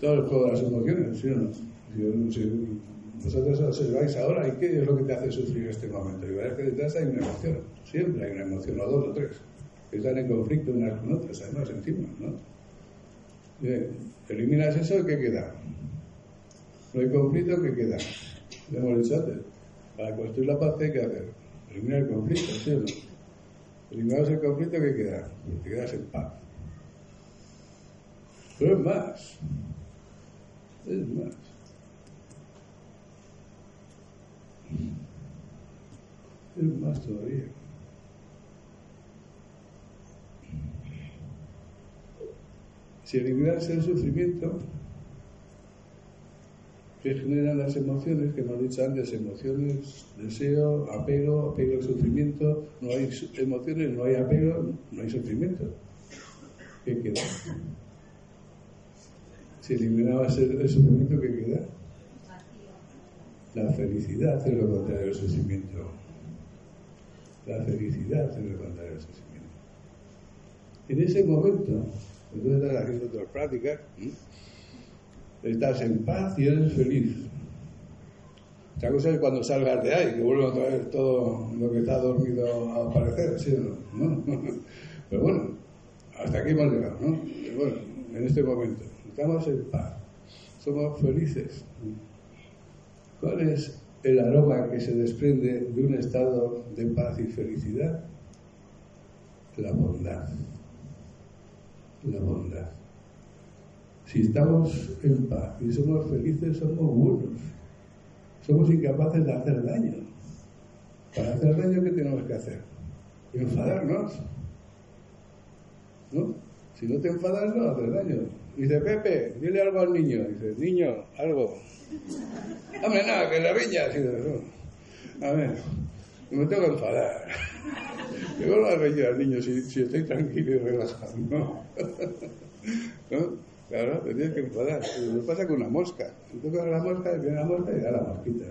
B: todo el juego de las emociones. ¿Sí o no? Si, vosotros observáis ahora, ¿y qué es lo que te hace sufrir este momento? Y verás que detrás hay una emoción, siempre hay una emoción, o dos o tres, que están en conflicto unas con otras, además, encima, ¿no? Bien, eliminas eso, ¿qué queda? No hay conflicto, ¿qué queda? Lo hemos dicho antes. Para construir la paz, ¿qué hay que hacer? Eliminar el conflicto, ¿sí o no? Eliminados el conflicto, ¿qué queda? Te quedas en paz. Pero es más. Es más. Es más todavía. Si eliminas el sufrimiento, que generan las emociones, que hemos dicho antes, emociones, deseo, apego, apego al sufrimiento, no hay emociones, no hay apego, no hay sufrimiento. ¿Qué queda? Si eliminabas el, sufrimiento, ¿qué queda? La felicidad es lo contrario del sufrimiento. La felicidad es lo contrario del sufrimiento. En ese momento, entonces estás haciendo otras prácticas, estás en paz y eres feliz. Otra cosa es cuando salgas de ahí, que vuelva otra vez todo lo que está dormido a aparecer, ¿sí o no? Pero bueno, hasta aquí hemos llegado, ¿no? bueno, en este momento, estamos en paz, somos felices. ¿Cuál es el aroma que se desprende de un estado de paz y felicidad? La bondad. La bondad. Si estamos en paz y somos felices, somos buenos. Somos incapaces de hacer daño. Para hacer daño, ¿qué tenemos que hacer? Enfadarnos. ¿No? Si no te enfadas, no haces daño. Dice Pepe, dile algo al niño. Dice, niño, algo. Hombre, nada, que la viña. A ver, me tengo que enfadar. ¿Qué vuelvo a reír al niño si, estoy tranquilo y relajado? ¿No? ¿No? Claro, te que enfadar. Lo pasa con una mosca. Si tocas la mosca, viene la mosca y da la mosquita.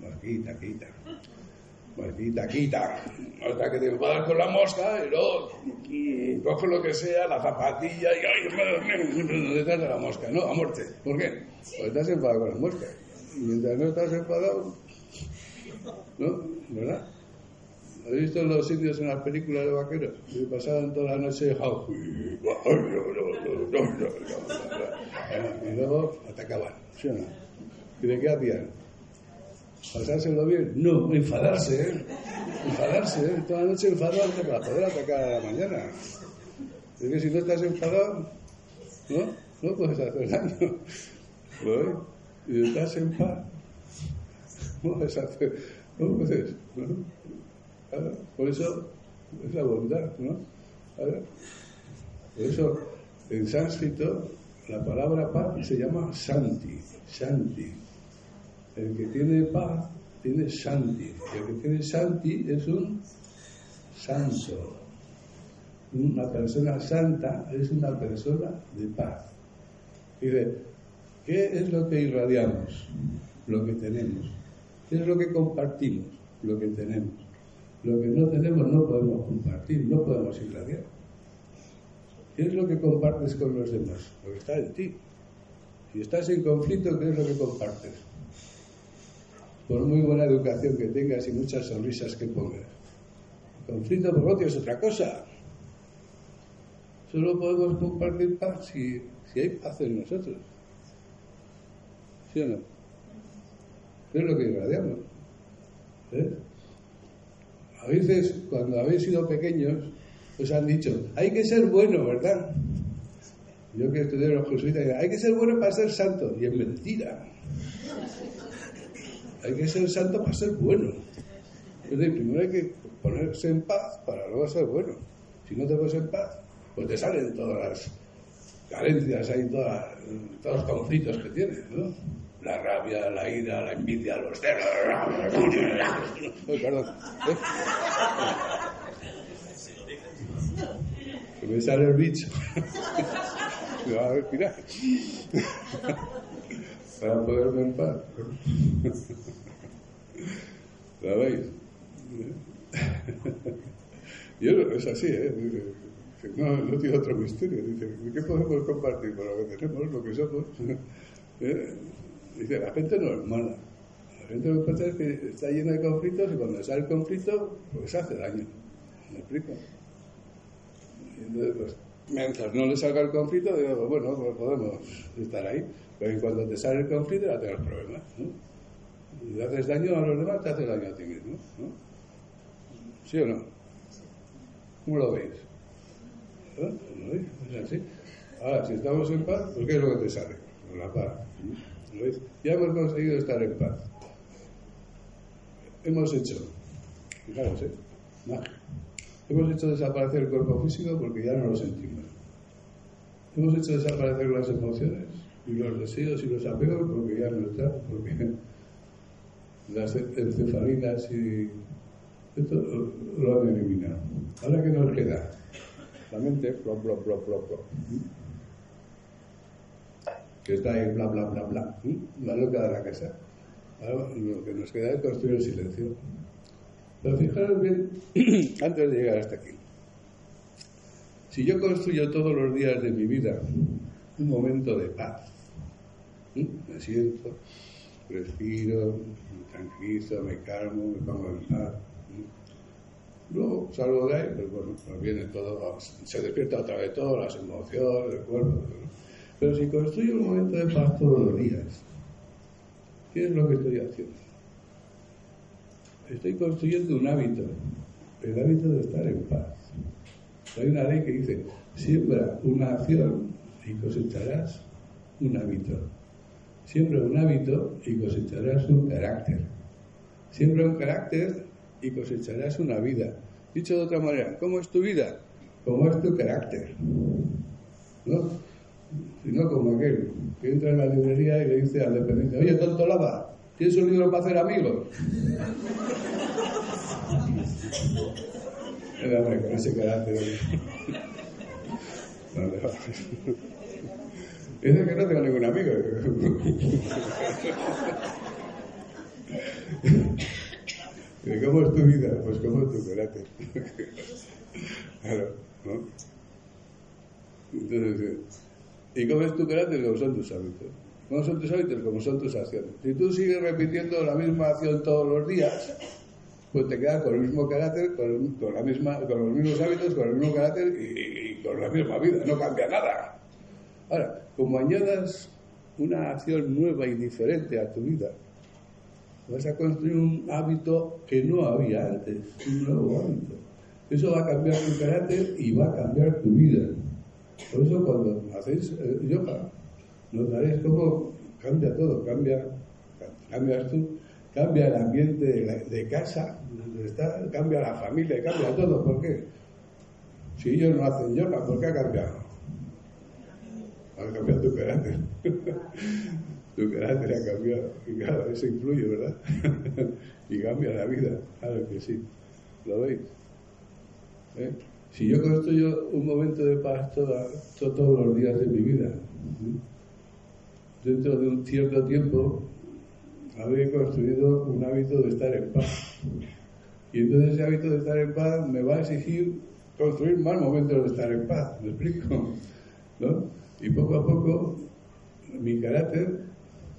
B: Mosquita, quita. Mosquita, quita. Hasta que te enfadas con la mosca y luego coges lo que sea, la zapatilla y ¡ay! detrás de la mosca. No, a muerte. ¿Por qué? Porque estás enfadado con la mosca. Y mientras no estás enfadado, ¿no? ¿Verdad? ¿Habéis visto los indios en las películas de vaqueros? Que pasaban toda la noche y luego atacaban. ¿Sí o no? ¿Y de qué hacían? ¿Pasárselo bien? No, enfadarse, ¿eh? Enfadarse, ¿eh? Toda la noche enfadarte para poder atacar a la mañana. Es que si no estás enfadado, ¿no? No puedes hacer daño. ¿No? Y estás en paz, no puedes hacer, no puedes. Por eso es la bondad, ¿no? Por eso en sánscrito la palabra paz se llama Santi, Shanti. El que tiene paz tiene Santi. El que tiene Santi es un santo. Una persona santa es una persona de paz. Dice, ¿qué es lo que irradiamos? Lo que tenemos. ¿Qué es lo que compartimos? Lo que tenemos. Lo que no tenemos no podemos compartir, no podemos irradiar. ¿Qué es lo que compartes con los demás? Lo que está en ti. Si estás en conflicto, ¿qué es lo que compartes? Por muy buena educación que tengas y muchas sonrisas que pongas. conflicto por otro es otra cosa. Solo podemos compartir paz si, si hay paz en nosotros. ¿Sí o no? ¿Qué es lo que irradiamos? ¿Eh? A veces, cuando habéis sido pequeños, os han dicho, hay que ser bueno, ¿verdad? Yo que estudié los jesuitas, hay que ser bueno para ser santo. Y es mentira. Hay que ser santo para ser bueno. Es decir, primero hay que ponerse en paz para luego ser bueno. Si no te pones en paz, pues te salen todas las carencias, hay todos los conflictos que tienes, ¿no? La rabia, la ira, la envidia, los celos. perdón. Que me sale el bicho. Va a respirar. Para poderme en paz. ¿La veis? Yo es así, ¿eh? no, no tiene otro misterio. Dice, ¿qué podemos compartir con lo que tenemos, lo que somos? ¿Eh? Dice, la gente no es mala. La gente lo que pasa es que está llena de conflictos y cuando sale el conflicto, pues hace daño. ¿Me explico? Y entonces, pues, mientras no le salga el conflicto, digo, bueno, pues podemos estar ahí. Pero en cuanto te sale el conflicto, ya tienes problemas. ¿no? Y le haces daño a los demás, te haces daño a ti mismo. ¿no? ¿Sí o no? ¿Cómo lo veis? ¿No? ¿Lo veis? Es así. Ahora, si estamos en paz, pues ¿qué es lo que te sale? La paz. ¿Lo veis? Ya hemos conseguido estar en paz. Hemos hecho, fijaros, ¿eh? Magia. Hemos hecho desaparecer el cuerpo físico porque ya no lo sentimos. Hemos hecho desaparecer las emociones y los deseos y los apegos porque ya no están, porque las encefalinas y esto lo han eliminado. Ahora que nos queda la mente, plop, plop, plop, plop, plop, que está ahí, bla, bla, bla, bla, la loca de la casa. Ahora lo que nos queda es construir el silencio. Pero fijaros bien, antes de llegar hasta aquí, si yo construyo todos los días de mi vida un momento de paz, me siento, respiro, me tranquilizo, me calmo, me pongo en paz. Luego salgo de ahí, pues bueno, pues viene todo, se despierta otra vez todo, las emociones, el cuerpo. Pero si construyo un momento de paz todos los días, ¿qué es lo que estoy haciendo? Estoy construyendo un hábito, el hábito de estar en paz. Hay una ley que dice, siembra una acción y cosecharás un hábito. Siembra un hábito y cosecharás un carácter. Siembra un carácter y cosecharás una vida. Dicho de otra manera, ¿cómo es tu vida? ¿Cómo es tu carácter? ¿No? Si no como aquel que entra en la librería y le dice al dependiente, oye, tonto lava, ¿tienes un libro para hacer amigos? Era hombre, con ese carácter. Dice que no tengo ningún amigo. ¿Cómo es tu vida? Pues cómo es tu carácter. claro, ¿no? Entonces, ¿y cómo es tu carácter? Como son tus hábitos. ¿Cómo son tus hábitos? Como son tus acciones. Si tú sigues repitiendo la misma acción todos los días, pues te quedas con el mismo carácter, con, con, la misma, con los mismos hábitos, con el mismo carácter y, y con la misma vida. No cambia nada. Ahora, como añadas una acción nueva y diferente a tu vida, vas a construir un hábito que no había antes, un nuevo hábito. Eso va a cambiar tu carácter y va a cambiar tu vida. Por eso cuando hacéis eh, yoga, notaréis cómo cambia todo, cambia, cambias tú, cambia el ambiente de, casa, donde está, cambia la familia, cambia todo. ¿Por qué? Si ellos no hacen yoga, ¿por qué ha cambiado? Ha cambiado tu carácter. tu carácter ha cambiado. Y claro, eso influye, ¿verdad? y cambia la vida, claro que sí. ¿Lo veis? ¿Eh? Si yo construyo un momento de paz todos los días de mi vida, dentro de un cierto tiempo habré construido un hábito de estar en paz. Y entonces ese hábito de estar en paz me va a exigir construir más momentos de estar en paz, ¿me explico? ¿No? Y poco a poco mi carácter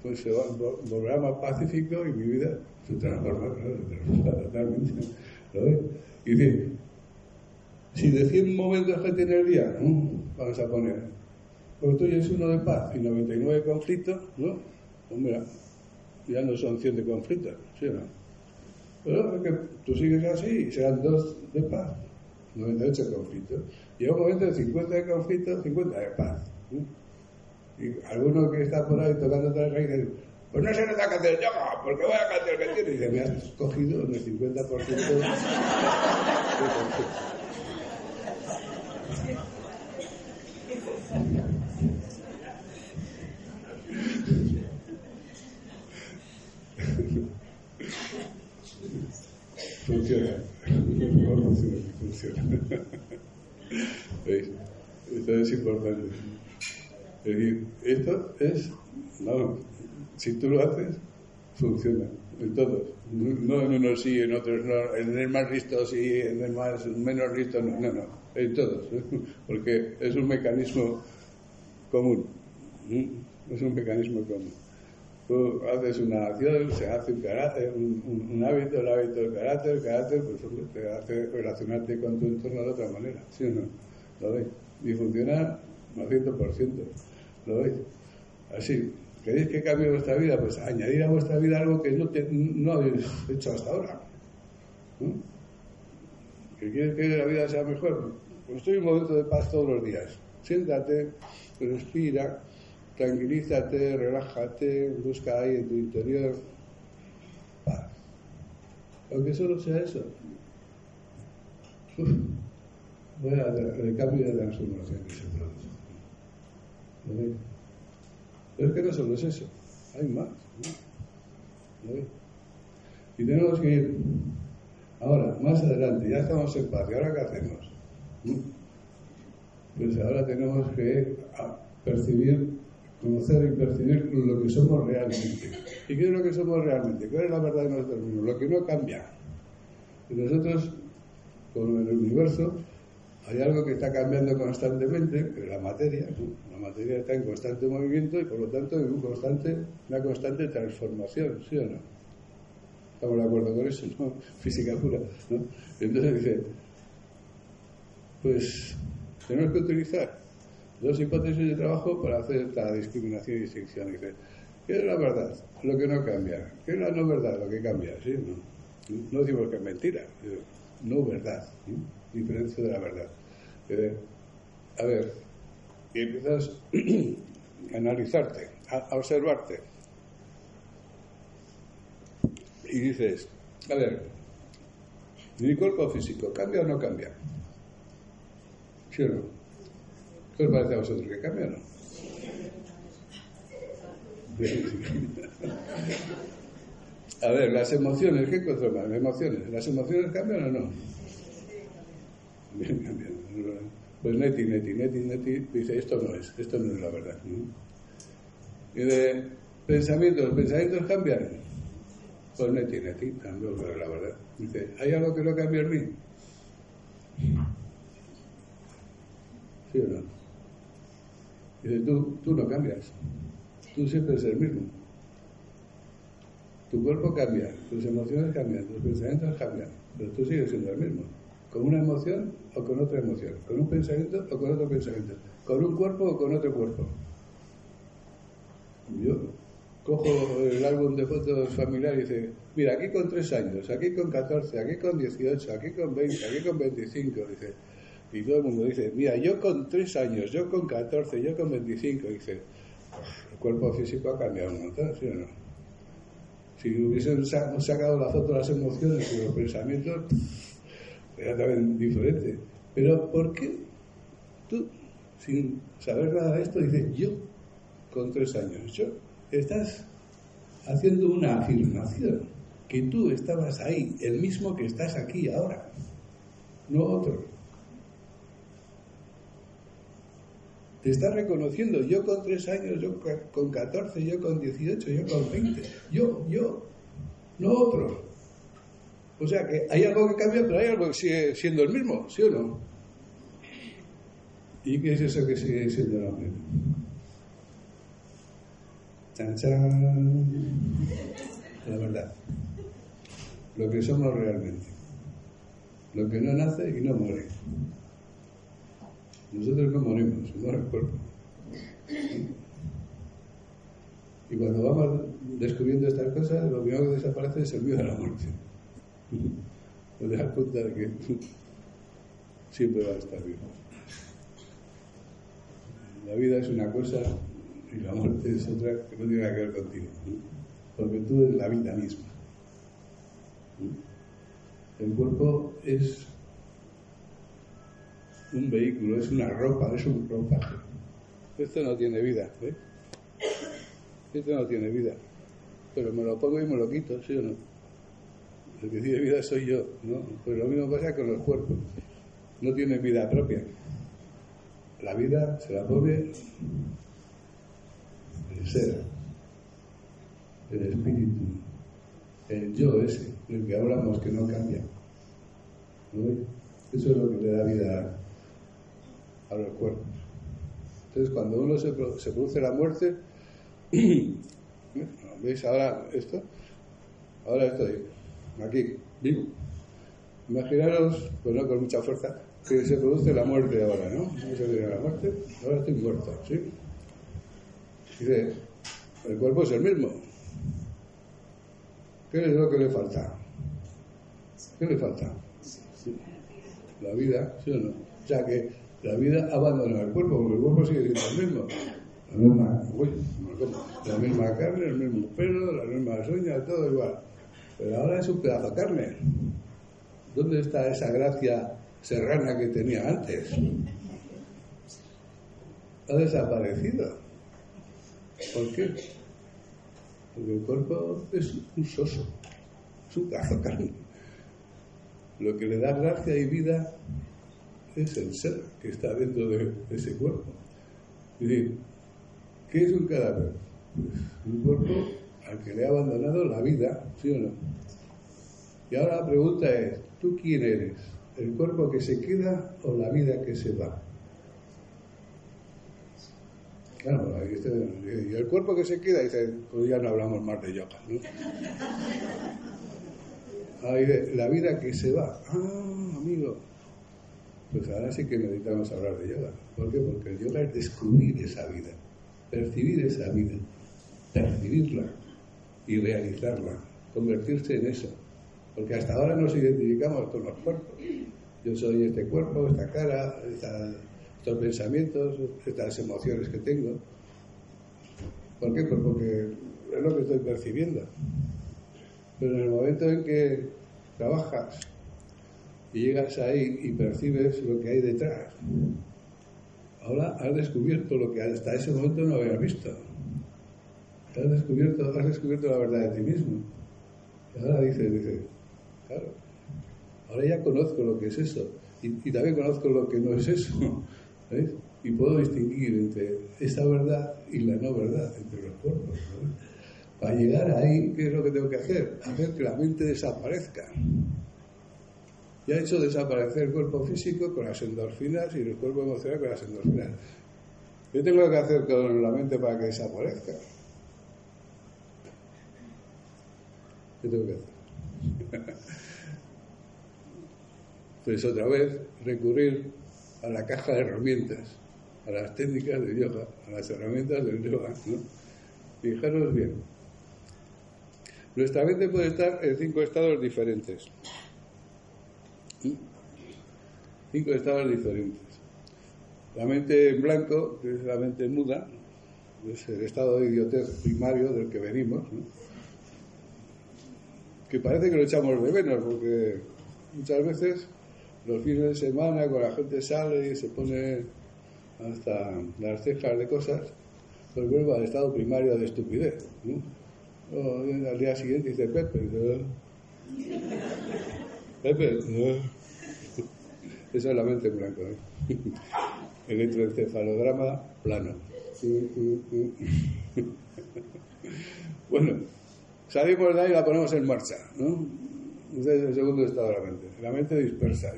B: pues se va, volverá más pacífico y mi vida se transforma, totalmente. ¿Lo ves? Y dice, si de 100 momentos que tiene el día, vamos a poner, pues tú es uno de paz y 99 conflictos, ¿no? Mira, ya no son 100 de conflictos, ¿sí o no? Pero es que tú sigues así y serán dos de paz, 98 conflictos. Llega un momento de 50 de conflictos, 50 de paz. Y alguno que está por ahí tocando otra raíz dice, pues no se nota que hacer yoga, porque voy a cantar que tiene. Y dice, me has cogido en el 50% de conflictos. Funciona. funciona. ¿Veis? Esto es importante. Es decir, esto es, no, si tú lo haces, funciona. En todos. No en unos sí, en otros no. En el más listo sí, en el más menos listo no. No, no. En todos. Porque es un mecanismo común. Es un mecanismo común. Tú haces una acción, se hace un carácter, un, hábito, el hábito del carácter, el carácter pues, te hace relacionarte con tu entorno de otra manera, ¿sí o no? ¿Lo veis? Y funciona al 100%, ¿lo veis? Así, ¿queréis que cambie vuestra vida? Pues añadir a vuestra vida algo que no, no habéis hecho hasta ahora. ¿Que quieres que la vida sea mejor? Pues estoy en un momento de paz todos los días. Siéntate, respira, tranquilízate, relájate, busca ahí en tu interior paz. Aunque solo sea eso. voy a el cambio de transformación que se produce. Pero es que no solo es eso, hay más. Y tenemos que ir ahora, más adelante, ya estamos en paz, ¿y ahora qué hacemos? Pues ahora tenemos que percibir conocer y percibir lo que somos realmente. ¿Y qué es lo que somos realmente? ¿Cuál es la verdad de nosotros mismos? Lo que no cambia. Y nosotros, con el universo, hay algo que está cambiando constantemente, que es la materia. La materia está en constante movimiento y por lo tanto en un constante, una constante transformación, ¿sí o no? Estamos de acuerdo con eso, ¿no? Física pura, ¿no? Entonces dice, pues tenemos que utilizar dos hipótesis de trabajo para hacer esta discriminación y distinción. Dice, ¿qué es la verdad? Lo que no cambia. ¿Qué es la no verdad? Lo que cambia, ¿sí? No, no decimos que es mentira, no verdad, diferencia de la verdad. a ver, y empiezas a analizarte, a, observarte. Y dices, a ver, ¿mi cuerpo físico cambia o no cambia? ¿Sí o no? ¿Qué os parece a vosotros que cambia o no? A ver, las emociones, ¿qué cosa más? Las emociones, ¿las emociones cambian o no? Bien, cambian. Pues Neti, Neti, Neti, Neti dice, esto no es, esto no es la verdad. Y de pensamientos, ¿los pensamientos cambian? Pues Neti, Neti, también es la verdad. Dice, ¿hay algo que no cambia en mí? ¿Sí o no? Dice, tú, tú no cambias, tú siempre eres el mismo. Tu cuerpo cambia, tus emociones cambian, tus pensamientos cambian, pero tú sigues siendo el mismo. Con una emoción o con otra emoción, con un pensamiento o con otro pensamiento, con un cuerpo o con otro cuerpo. Yo cojo el álbum de fotos familiar y dice, mira, aquí con tres años, aquí con 14, aquí con 18, aquí con 20, aquí con 25, dice, y todo el mundo dice, mira, yo con 3 años, yo con 14, yo con 25, dice, el cuerpo físico ha cambiado un montón, ¿sí o no? Si hubiesen sacado la foto de las emociones y los pensamientos, era también diferente. Pero ¿por qué tú, sin saber nada de esto, dices, yo con 3 años, yo, estás haciendo una afirmación. que tú estabas ahí, el mismo que estás aquí ahora, no otro. Te estás reconociendo, yo con tres años, yo con 14, yo con 18, yo con 20, yo, yo, no otro. O sea que hay algo que cambia, pero hay algo que sigue siendo el mismo, ¿sí o no? ¿Y qué es eso que sigue siendo lo mismo? Chan, chan. La verdad. Lo que somos realmente. Lo que no nace y no muere. Nosotros no morimos, somos el cuerpo. Y cuando vamos descubriendo estas cosas, lo primero que desaparece es el miedo a la muerte. Nos das cuenta de que siempre va a estar vivo. La vida es una cosa y la muerte es otra que no tiene nada que ver contigo. Porque tú eres la vida misma. El cuerpo es un vehículo, es una ropa, es un ropaje. Esto no tiene vida, ¿eh? Esto no tiene vida. Pero me lo pongo y me lo quito, ¿sí o no? El que tiene vida soy yo, ¿no? Pues lo mismo pasa con los cuerpos. No tienen vida propia. La vida se la pone el ser, el espíritu, el yo ese, el que hablamos que no cambia. Eso es lo que le da vida a los cuerpos. Entonces, cuando uno se, se produce la muerte, ¿veis ahora esto? Ahora estoy aquí, vivo. Imaginaros, pues no con mucha fuerza, que se produce la muerte ahora, ¿no? se la muerte? Ahora estoy muerto, ¿sí? Dice, el cuerpo es el mismo. ¿Qué es lo que le falta? ¿Qué le falta? La vida, ¿sí o no? O sea que la vida abandona el cuerpo, porque el cuerpo sigue siendo el mismo. La misma, la misma carne, el mismo pelo, la misma uñas, todo igual. Pero ahora es un pedazo de carne. ¿Dónde está esa gracia serrana que tenía antes? Ha desaparecido. ¿Por qué? Porque el cuerpo es un soso, es un pedazo de carne. Lo que le da gracia y vida es el ser que está dentro de ese cuerpo. Es decir, ¿qué es un cadáver? Un cuerpo al que le ha abandonado la vida, ¿sí o no? Y ahora la pregunta es, ¿tú quién eres? ¿El cuerpo que se queda o la vida que se va? Claro, y el cuerpo que se queda, dice, pues ya no hablamos más de yoga, ¿no? la vida que se va. Ah, amigo. Pues ahora sí que necesitamos hablar de yoga. ¿Por qué? Porque el yoga es descubrir esa vida, percibir esa vida, percibirla y realizarla, convertirse en eso. Porque hasta ahora nos identificamos con los cuerpos. Yo soy este cuerpo, esta cara, estos pensamientos, estas emociones que tengo. ¿Por qué? Pues porque es lo que estoy percibiendo. Pero en el momento en que trabajas y llegas ahí y percibes lo que hay detrás, ahora has descubierto lo que hasta ese momento no habías visto. Has descubierto, has descubierto la verdad de ti mismo. Y ahora dices, dice, claro, ahora ya conozco lo que es eso. Y, también conozco lo que no es eso. Y puedo distinguir entre esa verdad y la no verdad, entre los cuerpos. Para llegar ahí, ¿qué es lo que tengo que hacer? Hacer que la mente desaparezca. Ya he hecho desaparecer el cuerpo físico con las endorfinas y el cuerpo emocional con las endorfinas. ¿Qué tengo que hacer con la mente para que desaparezca? ¿Qué tengo que hacer? pues otra vez recurrir a la caja de herramientas, a las técnicas de yoga, a las herramientas del yoga. Fijaros bien. Nuestra mente puede estar en cinco estados diferentes. Cinco estados diferentes. La mente en blanco, que es la mente muda, es el estado de idiotez primario del que venimos, que parece que lo echamos de menos, porque muchas veces los fines de semana cuando la gente sale y se pone hasta las cejas de cosas, pues vuelvo al estado primario de estupidez. O al día siguiente dice Pepe. Pepe. Esa es la mente en blanco. ¿eh? El electroencefalograma plano. bueno, salimos de ahí y la ponemos en marcha. ¿no? Ese es el segundo estado de la mente. La mente dispersa.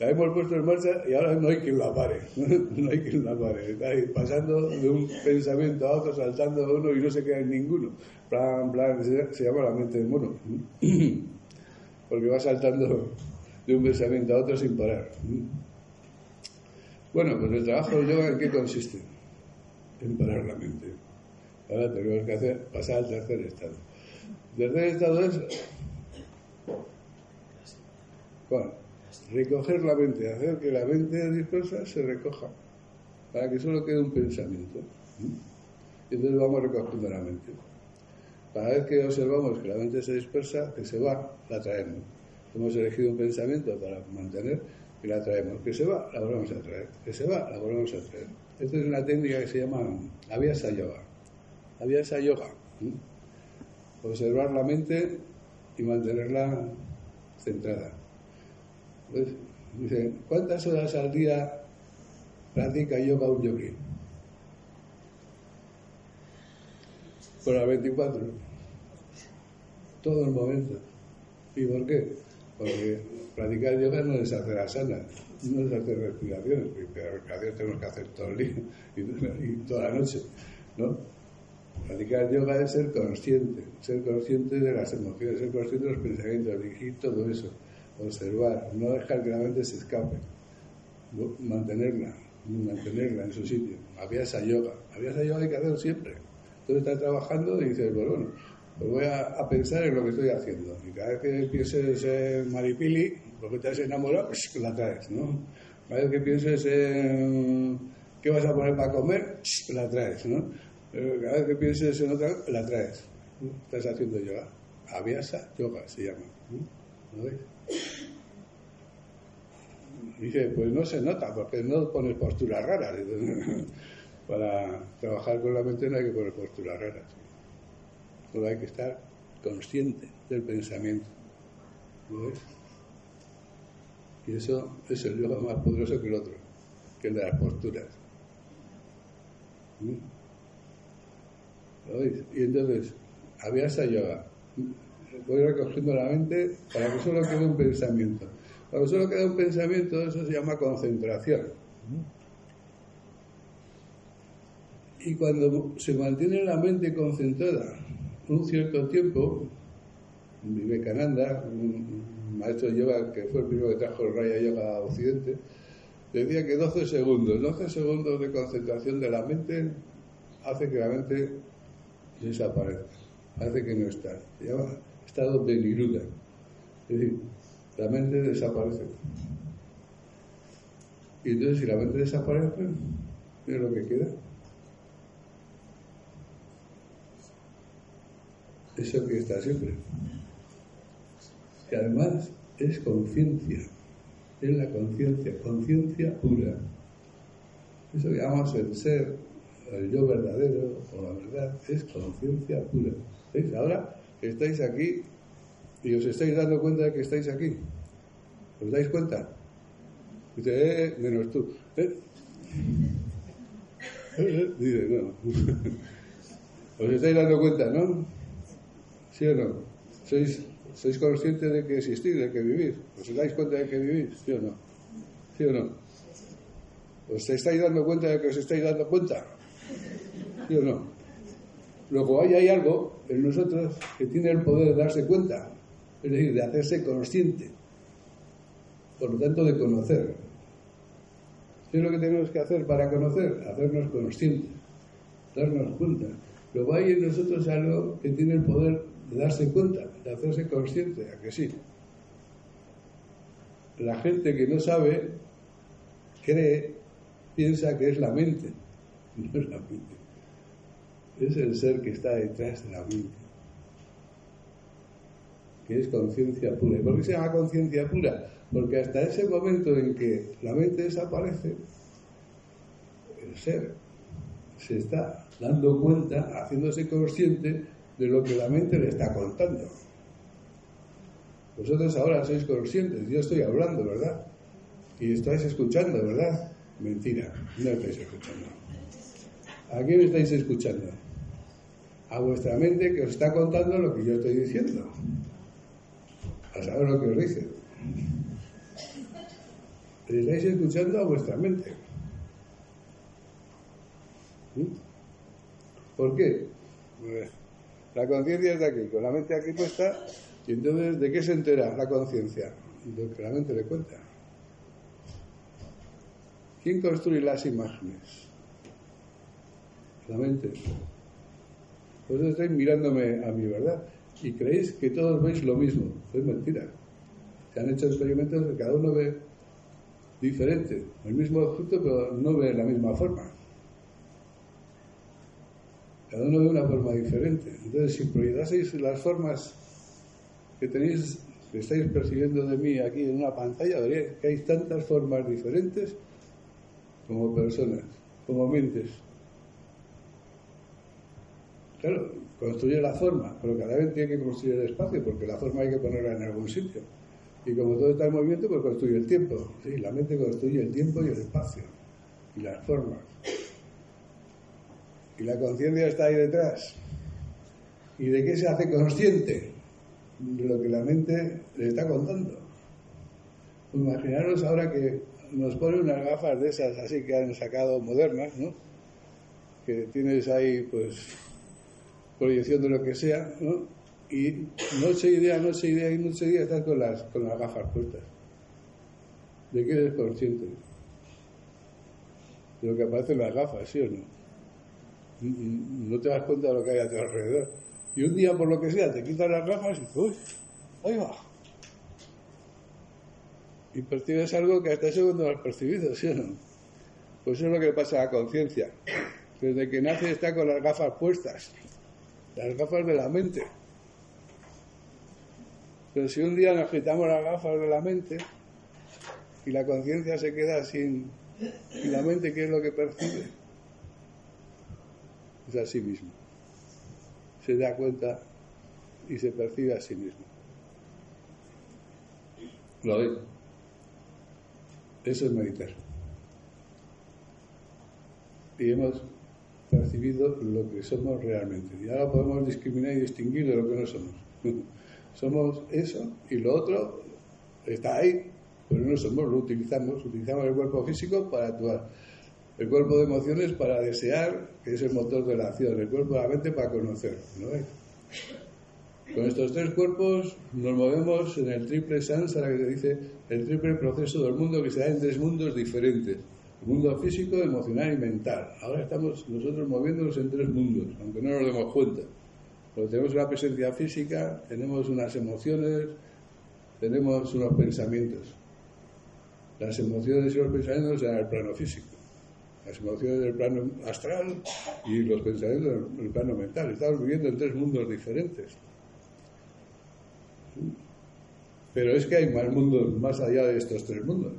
B: La hemos puesto en marcha y ahora no hay quien la pare. No hay quien la pare. Está ahí pasando de un pensamiento a otro, saltando de uno y no se queda en ninguno. Plan, plan, se llama la mente del mono. Porque va saltando de un pensamiento a otro sin parar. Bueno, pues el trabajo del yoga en qué consiste? En parar la mente. Ahora tenemos que hacer, pasar al tercer estado. El tercer estado es ¿Cuál? Recoger la mente, hacer que la mente dispersa se recoja, para que solo quede un pensamiento. Y entonces vamos recogiendo la mente. Cada vez que observamos que la mente se dispersa, que se va, la traemos. Hemos elegido un pensamiento para mantener y la traemos. Que se va, la volvemos a traer. Que se va, la volvemos a traer. Esta es una técnica que se llama Avyasa Yoga. Avyasa Yoga. Observar la mente y mantenerla centrada. Pues, dice, ¿cuántas horas al día practica yoga un yogi? Por las 24. Todo el momento. ¿Y por qué? Porque practicar yoga no es hacer asanas, no es hacer respiraciones, porque la respiración tenemos que hacer todo el día y, toda la noche, ¿no? Practicar yoga es ser consciente, ser consciente de las emociones, ser consciente de los pensamientos, dirigir todo eso observar, no dejar que la mente se escape, mantenerla, mantenerla en su sitio. Había esa yoga, había esa yoga hay que hacerlo siempre. Entonces estás trabajando y dices, pues bueno, pues voy a, pensar en lo que estoy haciendo. Y cada vez que pienses en Maripili, porque te has enamorado, pues la traes, ¿no? Cada vez que pienses en qué vas a poner para comer, la traes, ¿no? Cada vez que pienses en otra, la traes. Estás haciendo yoga. Aviasa yoga se llama. ¿No ves? Dice, pues no se nota, porque no pones posturas raras. Para trabajar con la mente no hay que poner posturas raras. Solo hay que estar consciente del pensamiento. ¿Lo ves? Y eso es el yoga más poderoso que el otro, que el de las posturas. ¿Mm? ¿Lo veis? Y entonces, había esa yoga voy recogiendo la mente para que solo quede un pensamiento. Cuando solo queda un pensamiento, eso se llama concentración. Y cuando se mantiene la mente concentrada un cierto tiempo, Vivekananda, un maestro de yoga que fue el primero que trajo el Raya Yoga a Occidente, decía que 12 segundos, 12 segundos de concentración de la mente hace que la mente desaparezca, hace que no está. Se llama estado de niruda. Es decir, la mente desaparece. Y entonces si la mente desaparece, es lo que queda. Eso que está siempre. Que además es conciencia. Es la conciencia, conciencia pura. Eso que llamamos el ser, el yo verdadero o la verdad, es conciencia pura. ¿Veis? Ahora estáis aquí y os estáis dando cuenta de que estáis aquí. ¿Os dais cuenta? Dice, eh, menos tú. ¿Eh? Dice, no. ¿Os estáis dando cuenta, no? ¿Sí o no? ¿Sois, ¿Sois conscientes de que existís, de que vivís? ¿Os dais cuenta de que vivís? ¿Sí o no? ¿Sí o no? ¿Os estáis dando cuenta de que os estáis dando cuenta? ¿Sí o no? Luego ahí hay algo en nosotros que tiene el poder de darse cuenta, es decir, de hacerse consciente, por lo tanto de conocer. ¿Qué es lo que tenemos que hacer para conocer? Hacernos conscientes, darnos cuenta. Luego hay en nosotros algo que tiene el poder de darse cuenta, de hacerse consciente, a que sí. La gente que no sabe, cree, piensa que es la mente. No es la mente es el ser que está detrás de la mente, que es conciencia pura. ¿Y por qué se llama conciencia pura? Porque hasta ese momento en que la mente desaparece, el ser se está dando cuenta, haciéndose consciente de lo que la mente le está contando. Vosotros ahora sois conscientes, yo estoy hablando, ¿verdad? Y estáis escuchando, ¿verdad? Mentira, no estáis escuchando. ¿A quién estáis escuchando? A vuestra mente que os está contando lo que yo estoy diciendo. A saber lo que os dice. Estáis escuchando a vuestra mente. ¿Mm? ¿Por qué? La conciencia está aquí, con la mente aquí puesta, y entonces, ¿de qué se entera la conciencia? De lo que la mente le cuenta. ¿Quién construye las imágenes? La mente. Vosotros estáis mirándome a mí, ¿verdad? Y creéis que todos veis lo mismo. Es mentira. Se han hecho experimentos que cada uno ve diferente, el mismo objeto, pero no ve la misma forma. Cada uno ve una forma diferente. Entonces, si proyectaseis las formas que tenéis, que estáis percibiendo de mí aquí en una pantalla, veréis que hay tantas formas diferentes como personas, como mentes. Claro, construye la forma, pero cada vez tiene que construir el espacio, porque la forma hay que ponerla en algún sitio. Y como todo está en movimiento, pues construye el tiempo. Sí, la mente construye el tiempo y el espacio, y las formas. Y la conciencia está ahí detrás. ¿Y de qué se hace consciente? De lo que la mente le está contando. Imaginaros ahora que nos ponen unas gafas de esas así que han sacado modernas, ¿no? Que tienes ahí, pues, proyección de lo que sea, ¿no? Y noche y día, noche y día y noche y día estás con las, con las gafas puestas. ¿De qué eres consciente? De lo que aparece en las gafas, ¿sí o no? No te das cuenta de lo que hay a tu alrededor. Y un día, por lo que sea, te quitas las gafas y uy, ahí va. Y percibes algo que hasta ese segundo no has percibido, ¿sí o no? Pues eso es lo que pasa a la conciencia. Desde que nace está con las gafas puestas las gafas de la mente. Pero si un día nos quitamos las gafas de la mente y la conciencia se queda sin... ¿Y la mente qué es lo que percibe? Es a sí mismo. Se da cuenta y se percibe a sí mismo. Lo digo. Eso es meditar. Y hemos percibido lo que somos realmente. Y ahora podemos discriminar y distinguir de lo que no somos. somos eso y lo otro está ahí, pero no somos, lo utilizamos. Utilizamos el cuerpo físico para actuar. El cuerpo de emociones para desear, que es el motor de la acción. El cuerpo de la mente para conocer. ¿no Con estos tres cuerpos nos movemos en el triple sansara, que se dice el triple proceso del mundo, que se da en tres mundos diferentes el mundo físico, emocional y mental. Ahora estamos nosotros moviéndonos en tres mundos, aunque no nos demos cuenta. Porque tenemos una presencia física, tenemos unas emociones, tenemos unos pensamientos. Las emociones y los pensamientos en el plano físico. Las emociones del plano astral y los pensamientos del plano mental. Estamos viviendo en tres mundos diferentes. Pero es que hay más mundos más allá de estos tres mundos.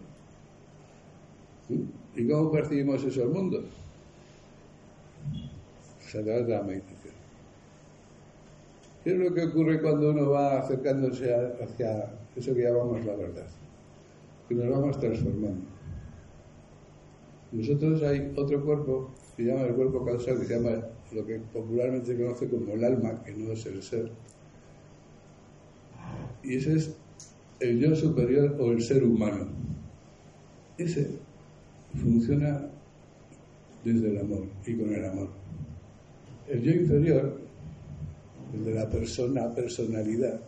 B: ¿Y cómo percibimos esos mundos? Pues a través de la meditación. ¿Qué es lo que ocurre cuando uno va acercándose hacia eso que llamamos la verdad? Que nos vamos transformando. Nosotros hay otro cuerpo que se llama el cuerpo causal, que se llama lo que popularmente se conoce como el alma, que no es el ser. Y ese es el yo superior o el ser humano. Ese funciona desde el amor y con el amor. El yo inferior, el de la persona, personalidad.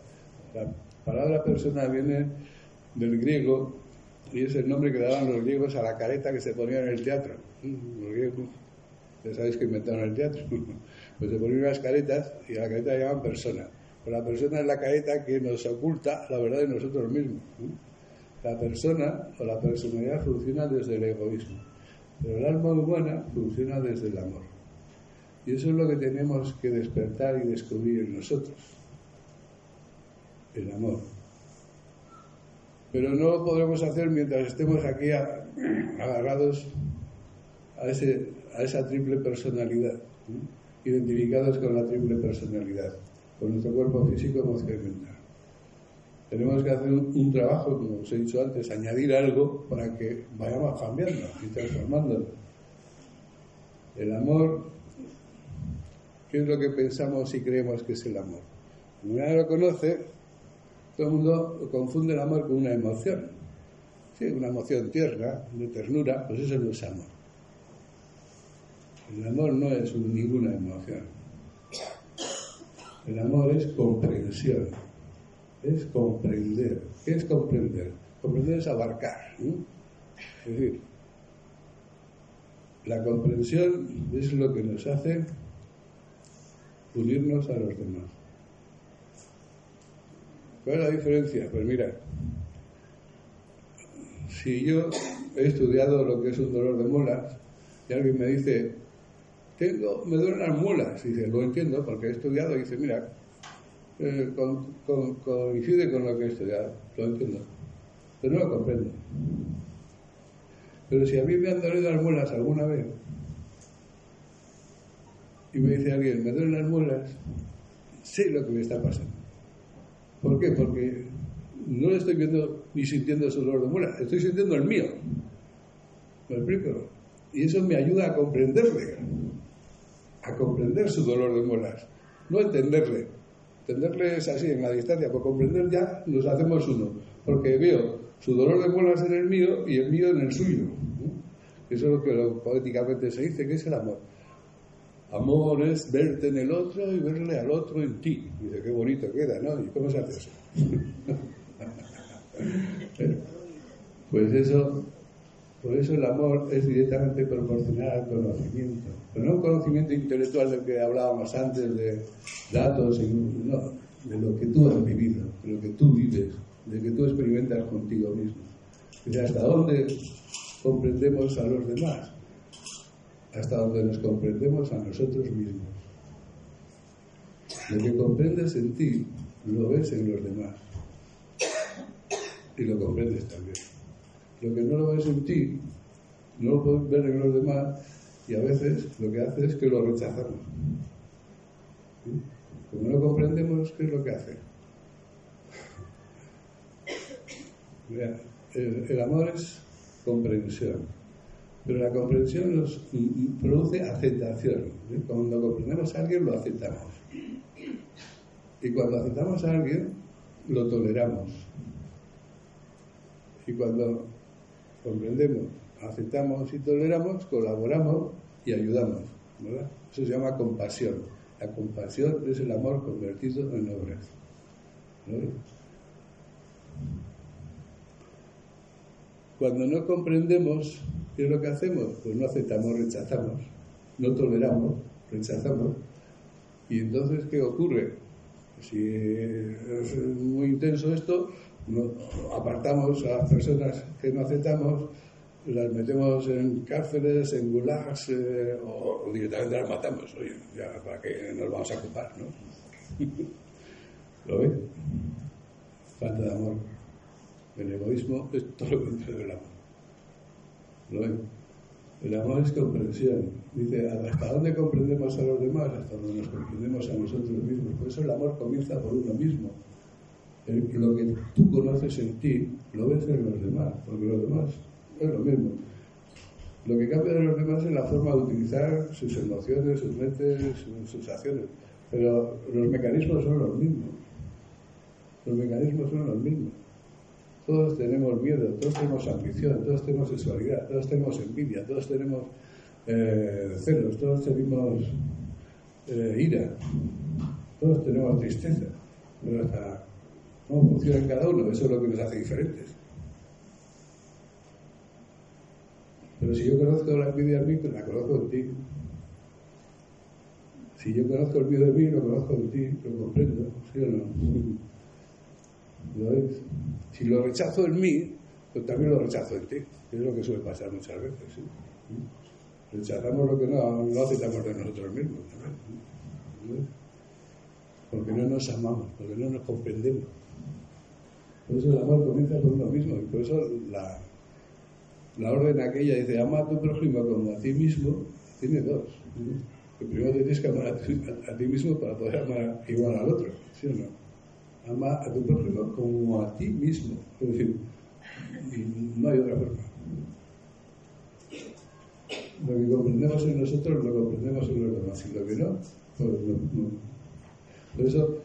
B: La palabra persona viene del griego y es el nombre que daban los griegos a la careta que se ponía en el teatro. Los griegos, ya sabéis que inventaron el teatro. Pues se ponían unas caretas y a la careta llaman persona. Pero la persona es la careta que nos oculta la verdad de nosotros mismos. La persona o la personalidad funciona desde el egoísmo, pero el alma humana funciona desde el amor. Y eso es lo que tenemos que despertar y descubrir en nosotros, el amor. Pero no lo podremos hacer mientras estemos aquí agarrados a, ese, a esa triple personalidad. identificados con la triple personalidad, con nuestro cuerpo físico, emocional y mental. Tenemos que hacer un, trabajo, como os he dicho antes, añadir algo para que vayamos cambiando y transformándonos. El amor, ¿qué es lo que pensamos y creemos que es el amor? Nadie lo conoce, todo el mundo confunde el amor con una emoción. Sí, una emoción tierna, de ternura, pues eso no es amor. El amor no es ninguna emoción. El amor es comprensión, es comprender. ¿Qué es comprender? Comprender es abarcar. Es decir, la comprensión es lo que nos hace unirnos a los demás. ¿Cuál es la diferencia? Pues mira, si yo he estudiado lo que es un dolor de muelas y alguien me dice, tengo, me duelen las muelas, y dice, lo entiendo porque he estudiado, y dice, mira, eh, coincide con lo que he estudiado, lo entiendo, pero no lo comprendo. Pero si a mí me han dolido las muelas alguna vez, y me dice alguien, me duelen las muelas, sé lo que me está pasando. ¿Por qué? Porque no le estoy viendo ni sintiendo ese dolor de muela, estoy sintiendo el mío. ¿Me explico? Y eso me ayuda a comprenderle, a comprender su dolor de muelas, no entenderle. Entenderle es así, en la distancia, por comprender ya nos hacemos uno, porque veo su dolor de muelas en el mío y el mío en el suyo. Eso es lo que poéticamente se dice, que es el amor. Amor es verte en el otro y verle al otro en ti. Dice, qué bonito queda, ¿no? ¿Y cómo se hace eso? pues eso, por eso el amor es directamente proporcional al conocimiento. Pero no un conocimiento intelectual del que hablábamos antes de datos, no, de lo que tú has vivido, de lo que tú vives, de lo que tú experimentas contigo mismo. Y hasta dónde comprendemos a los demás hasta donde nos comprendemos a nosotros mismos. Lo que comprendes en ti, lo ves en los demás. Y lo comprendes también. Lo que no lo ves en ti, no lo puedes ver en los demás y a veces lo que hace es que lo rechazamos. Como no comprendemos, ¿qué es lo que hace? el amor es comprensión. Pero la comprensión nos produce aceptación. ¿eh? Cuando comprendemos a alguien, lo aceptamos. Y cuando aceptamos a alguien, lo toleramos. Y cuando comprendemos, aceptamos y toleramos, colaboramos y ayudamos. Eso se llama compasión. La compasión es el amor convertido en obra. Cuando no comprendemos, ¿Qué es lo que hacemos? Pues no aceptamos, rechazamos, no toleramos, rechazamos. Y entonces, ¿qué ocurre? Si es muy intenso esto, apartamos a las personas que no aceptamos, las metemos en cárceles, en gulags, eh, o, directamente las matamos. Oye, ya para qué nos vamos a ocupar, ¿no? ¿Lo ven? Falta de amor. El egoísmo es todo lo contrario del amor. El amor es comprensión. Dice, ¿hasta dónde comprendemos a los demás? Hasta donde nos comprendemos a nosotros mismos. Por eso el amor comienza por uno mismo. lo que tú conoces en ti, lo ves en los demás, porque los demás es lo mismo. Lo que cambia de los demás es la forma de utilizar sus emociones, sus mentes, sus sensaciones. Pero los mecanismos son los mismos. Los mecanismos son los mismos. Todos tenemos miedo, todos tenemos ambición, todos tenemos sexualidad, todos tenemos envidia, todos tenemos eh, celos, todos tenemos eh, ira, todos tenemos tristeza. Pero hasta cómo funciona cada uno, eso es lo que nos hace diferentes. Pero si yo conozco la envidia en mí, pues la conozco en ti. Si yo conozco el miedo de mí, lo conozco en ti, lo comprendo, ¿sí o no? ¿Lo? Si lo rechazo en mí, pues también lo rechazo en ti. Es lo que suele pasar muchas veces. Rechazamos lo que no, no aceptamos de nosotros mismos. Porque no nos amamos, porque no nos comprendemos. Por eso el amor comienza por uno mismo. Y por eso la, la orden aquella dice, ama a tu prójimo como a ti mismo, tiene dos. Que primero tienes que amar a ti, mismo para poder amar igual al otro, ¿sí o no? Ama a tu prójimo como a ti mismo. Es decir, no hay otra forma. Lo que comprendemos en nosotros lo comprendemos en los demás, y lo que no, pues no. Por eso,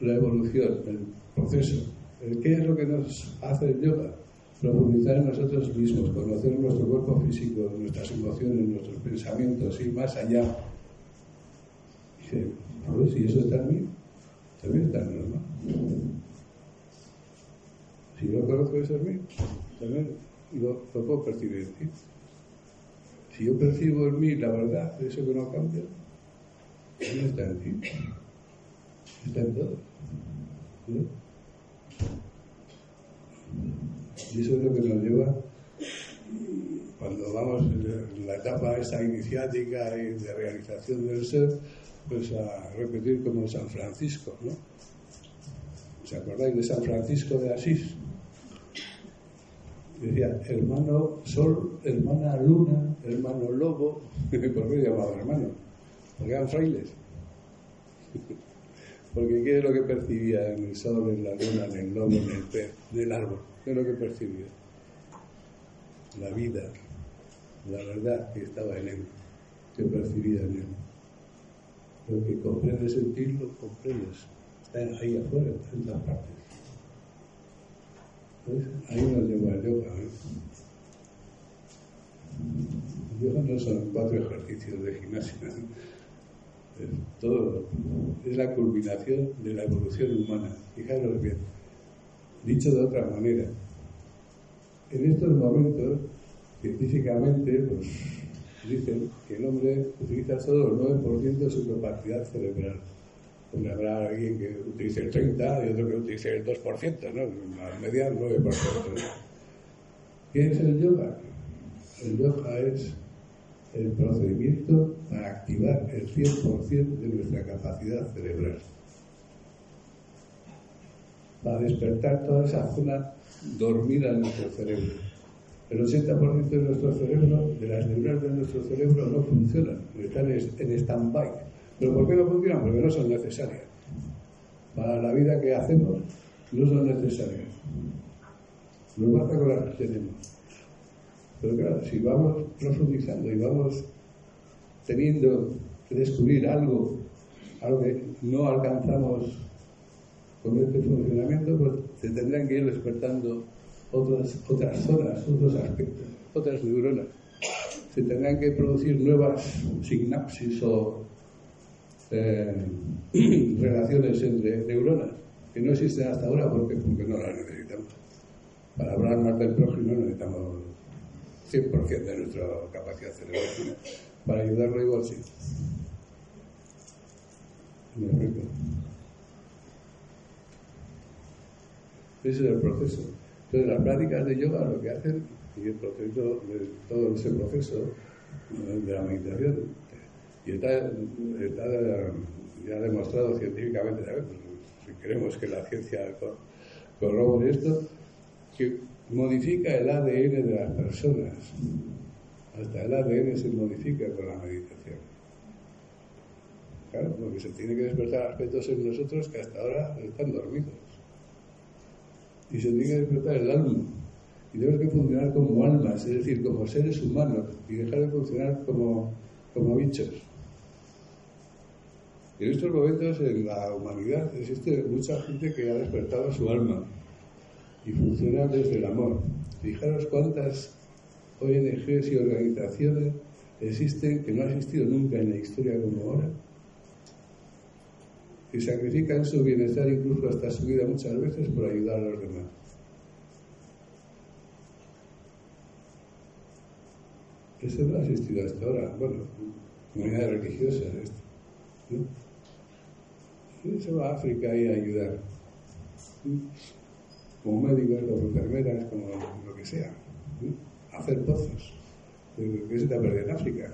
B: la evolución, el proceso, ¿qué es lo que nos hace el yoga? profundizar en nosotros mismos, conocer nuestro cuerpo físico, nuestras emociones, nuestros pensamientos, ir más allá. Dice, ver si eso está en mí, también en normal. Si yo conozco eso en mí, también lo, puedo percibir en ti. Si yo percibo en mí la verdad, eso que no cambia, también está en ti. Está en todo. Y eso es lo que nos lleva, cuando vamos en la etapa esa iniciática y de realización del ser, pues a repetir como San Francisco, ¿no? ¿Os acordáis de San Francisco de Asís? Decía, hermano sol, hermana luna, hermano lobo. ¿Por qué llamaba hermano? Porque eran frailes. Porque ¿qué es lo que percibía en el sol, en la luna, en el lobo, en el pez, en el árbol? ¿Qué es lo que percibía? La vida, la verdad que estaba en él, que percibía en él. Lo que comprendes en ti, lo comprendes. Está ahí afuera, está en todas partes. Ahí nos lleva el yoga. ¿eh? El yoga no son cuatro ejercicios de gimnasia. Todo es la culminación de la evolución humana. Fijaros bien. Dicho de otra manera, en estos momentos, científicamente, pues dicen que el hombre utiliza solo el 9% de su capacidad cerebral. Habrá alguien que utilice el 30% y otro que utilice el 2%, ¿no? La media el 9%. ¿Qué es el yoga? El yoga es el procedimiento para activar el 100% de nuestra capacidad cerebral para despertar toda esa zona dormida en nuestro cerebro. El 80% de nuestro cerebro, de las neuronas de nuestro cerebro, no funcionan, están en stand-by. ¿Pero por qué no funcionan? Porque no son necesarias. Para la vida que hacemos, no son necesarias. Nos basta con las que tenemos. Pero claro, si vamos profundizando y vamos teniendo que descubrir algo, algo que no alcanzamos con este funcionamiento, pues se tendrán que ir despertando otras, otras zonas, otros aspectos, otras neuronas. Se tendrán que producir nuevas sinapsis o eh, relaciones entre neuronas que no existen hasta ahora porque, porque no las necesitamos. Para hablar más del prójimo necesitamos 100% de nuestra capacidad cerebral. Para ayudarlo igual sí. Ese es el proceso. Entonces, las prácticas de yoga lo que hacen, y el proceso, todo ese proceso de la meditación, y está, ya demostrado científicamente, pues, si queremos que la ciencia corrobore esto, que modifica el ADN de las personas. Hasta el ADN se modifica con la meditación. Claro, porque se tiene que despertar aspectos en nosotros que hasta ahora están dormidos y se tiene que despertar el alma. Y tenemos que funcionar como almas, es decir, como seres humanos, y dejar de funcionar como, como bichos. En estos momentos en la humanidad existe mucha gente que ha despertado su alma y funciona desde el amor. Fijaros cuántas ONGs y organizaciones existen que no han existido nunca en la historia como ahora y sacrifican su bienestar incluso hasta su vida muchas veces por ayudar a los demás. Eso no ha existido hasta ahora. Bueno, comunidades religiosas. ¿no? Se va a África y a ayudar. Como médicos, como enfermeras, como lo que sea. Hacer pozos. ¿Qué se te perdido en África?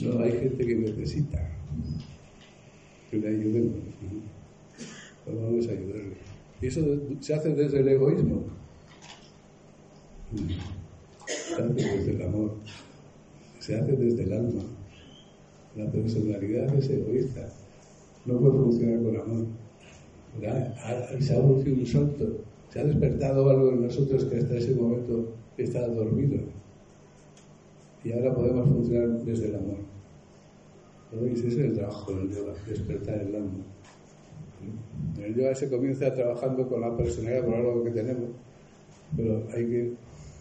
B: No, hay gente que necesita que le ayudemos. Pues vamos a ayudarle. Y eso se hace desde el egoísmo. Tanto desde el amor. se hace desde el alma. La personalidad es egoísta, no puede funcionar con amor. Se ha producido un salto, se ha despertado algo en nosotros que hasta ese momento estaba dormido. Y ahora podemos funcionar desde el amor. Ese es el trabajo del yoga, despertar el alma. En el yoga se comienza trabajando con la personalidad por algo que tenemos, pero hay que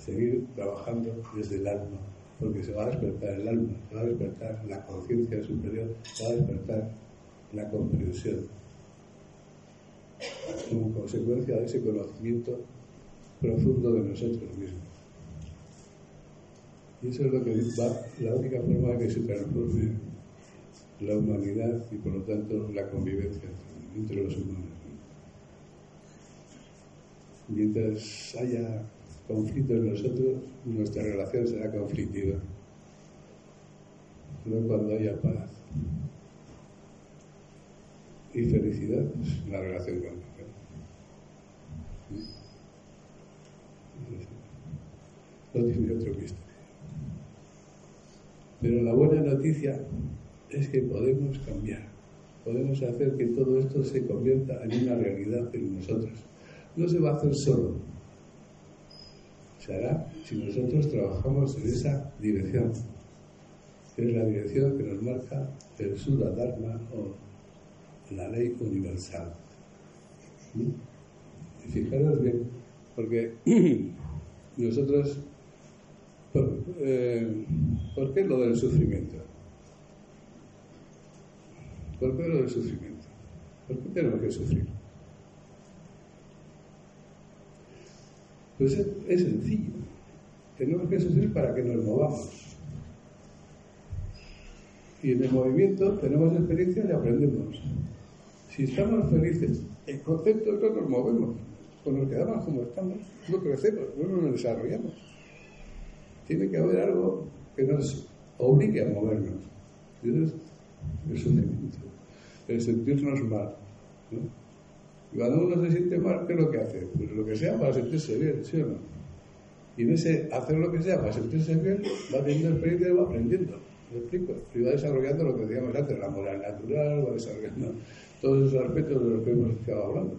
B: seguir trabajando desde el alma, porque se va a despertar el alma, se va a despertar la conciencia superior, se va a despertar la comprensión. Como consecuencia de ese conocimiento profundo de nosotros mismos. Y eso es lo que va, la única forma de que se transforme la humanidad y por lo tanto la convivencia entre los humanos. Mientras haya conflicto en nosotros, nuestra relación será conflictiva. No cuando haya paz y felicidad, la relación con No tiene otro misterio. Pero la buena noticia es que podemos cambiar, podemos hacer que todo esto se convierta en una realidad en nosotros. No se va a hacer solo, se hará si nosotros trabajamos en esa dirección, que es la dirección que nos marca el Sudha Dharma o la ley universal. Y fijaros bien, porque nosotros, eh, ¿por, qué lo del sufrimiento? ¿Por lo del sufrimiento? ¿Por qué tenemos que sufrir? Pues es, sencillo. Tenemos que sufrir para que nos movamos. Y en el movimiento tenemos experiencia y aprendemos. Si estamos felices, el concepto que nos movemos. Cuando nos quedamos como estamos, no crecemos, no nos desarrollamos. Tiene que haber algo que nos obligue a movernos. Y eso es el sufrimiento, el sentirnos mal. Y cuando uno se siente mal, ¿qué es lo que hace? Pues lo que sea para sentirse bien, ¿sí o no? Y en ese hacer lo que sea para sentirse bien, va teniendo experiencia y va aprendiendo. ¿Me explico? Y va desarrollando lo que decíamos antes, la moral natural, va desarrollando todos esos aspectos de los que hemos estado hablando.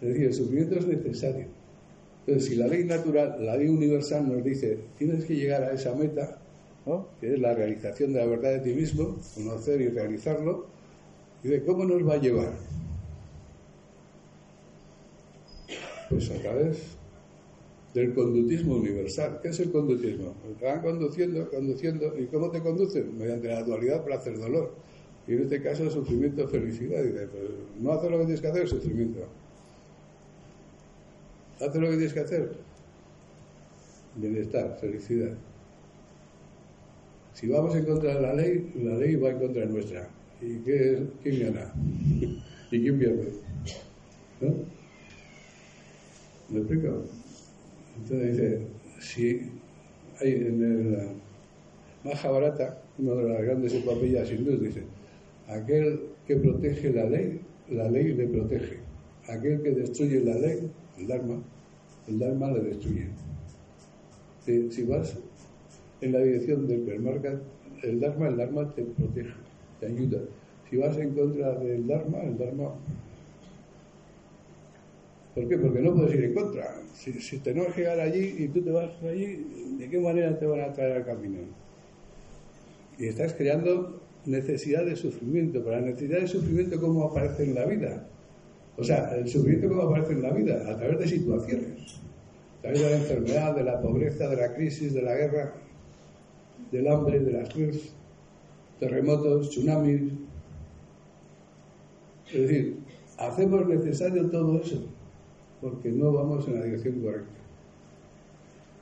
B: Es decir, el sufrimiento es necesario. Entonces, si la ley natural, la ley universal nos dice, tienes que llegar a esa meta, que es la realización de la verdad de ti mismo, conocer y realizarlo, y de cómo nos va a llevar. Pues a través del conductismo universal. ¿Qué es el conductismo? Te van conduciendo, conduciendo, ¿y cómo te conducen? Mediante la dualidad placer-dolor. Y en este caso, sufrimiento, felicidad. Y dice, pues, no hacer lo que tienes que hacer, sufrimiento. Hace lo que tienes que hacer, bienestar, felicidad. Si vamos en contra de la ley, la ley va en contra nuestra. ¿Y qué quién gana? ¿Y quién pierde? ¿No? ¿Me explico? Entonces dice, si hay en el Mahabharata, una de las grandes epopeyas hindúes, dice, aquel que protege la ley, la ley le protege. Aquel que destruye la ley, el Dharma, el Dharma le destruye. Si, vas en la dirección del permarca, el Dharma, el Dharma te protege, te ayuda. Si vas en contra del Dharma, el Dharma ¿Por qué? Porque no puedes ir en contra. Si, si tenemos que llegar allí y tú te vas allí, ¿de qué manera te van a traer al camino? Y estás creando necesidad de sufrimiento. Pero la necesidad de sufrimiento, ¿cómo aparece en la vida? O sea, el sufrimiento, ¿cómo aparece en la vida? A través de situaciones. A través de la enfermedad, de la pobreza, de la crisis, de la guerra, del hambre, de las crisis, terremotos, tsunamis. Es decir, hacemos necesario todo eso porque no vamos en la dirección correcta.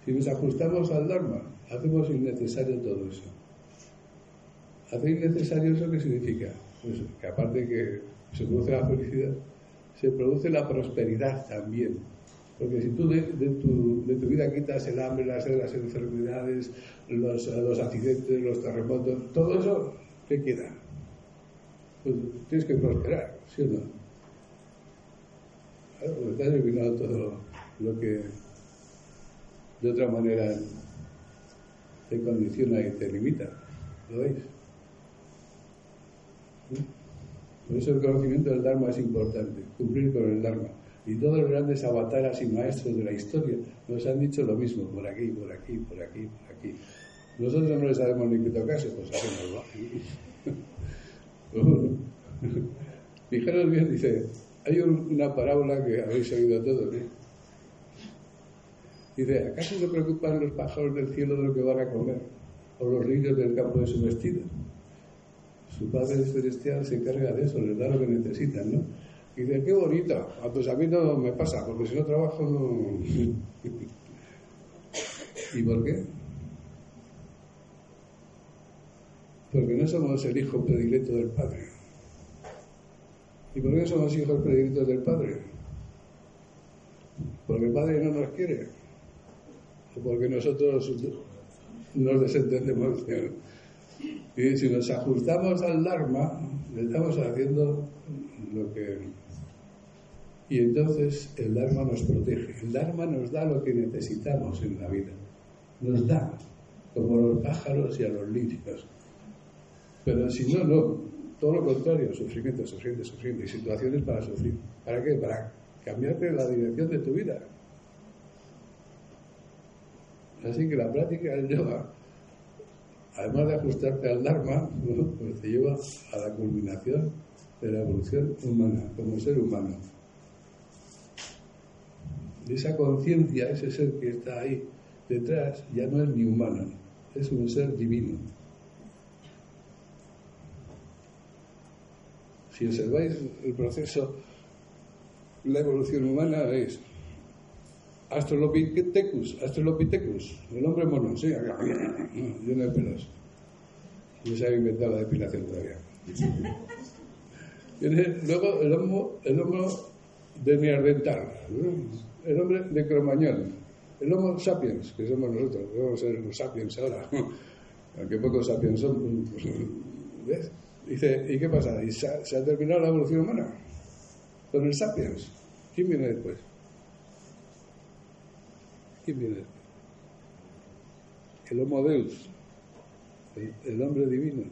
B: Si nos ajustamos al Dharma, hacemos innecesario todo eso. Hacer innecesario eso, ¿qué significa? Pues que aparte que se produce la felicidad, se produce la prosperidad también. Porque si tú de, tu, vida quitas el hambre, las, enfermedades, los, accidentes, los terremotos, todo eso, ¿qué queda? Pues tienes que prosperar, ¿sí o no? Claro, está eliminado todo lo que de otra manera te condiciona y te limita. ¿Lo veis? Por eso el conocimiento del Dharma es importante, cumplir con el Dharma. Y todos los grandes avataras y maestros de la historia nos han dicho lo mismo, por aquí, por aquí, por aquí, por aquí. Nosotros no les sabemos ni qué tocarse, pues hacemos Fijaros bien, dice, hay una parábola que habéis oído todos, ¿eh? Dice, ¿acaso se preocupan los pájaros del cielo de lo que van a comer? ¿O los lirios del campo de su vestido? Su Padre Celestial se encarga de eso, les da lo que necesitan, ¿no? Y dice, qué bonito, ah, pues a mí no me pasa, porque si no trabajo no... ¿Y por qué? Porque no somos el hijo predilecto del Padre. ¿Y por qué somos hijos predilectos del Padre? Porque el Padre no nos quiere. O porque nosotros nos desentendemos Y si nos ajustamos al Dharma, le estamos haciendo lo que... Y entonces el Dharma nos protege. El Dharma nos da lo que necesitamos en la vida. Nos da, como a los pájaros y a los líricos. Pero si no, no. Todo lo contrario, sufrimiento, sufrimiento, sufrimiento. Y situaciones para sufrir. ¿Para qué? Para cambiarte la dirección de tu vida. Así que la práctica del yoga, además de ajustarte al Dharma, pues te lleva a la culminación de la evolución humana, como ser humano. Esa conciencia, ese ser que está ahí detrás, ya no es ni humano, es un ser divino. Si observáis el proceso, la evolución humana es Astrolopithecus, Astrolopithecus, el hombre mono, sí, lleno de pelos. No se ha inventado la depilación todavía. luego el homo, el homo de Neandertal, el hombre de Cromañón, el homo sapiens, que somos nosotros, vamos a ser los sapiens ahora, aunque pocos sapiens son, ¿ves? Dice, ¿y qué pasa? ¿Y se ha, terminado la evolución humana? Con el sapiens. ¿Quién viene después? ¿Quién viene después? El Homo Deus, el, hombre divino.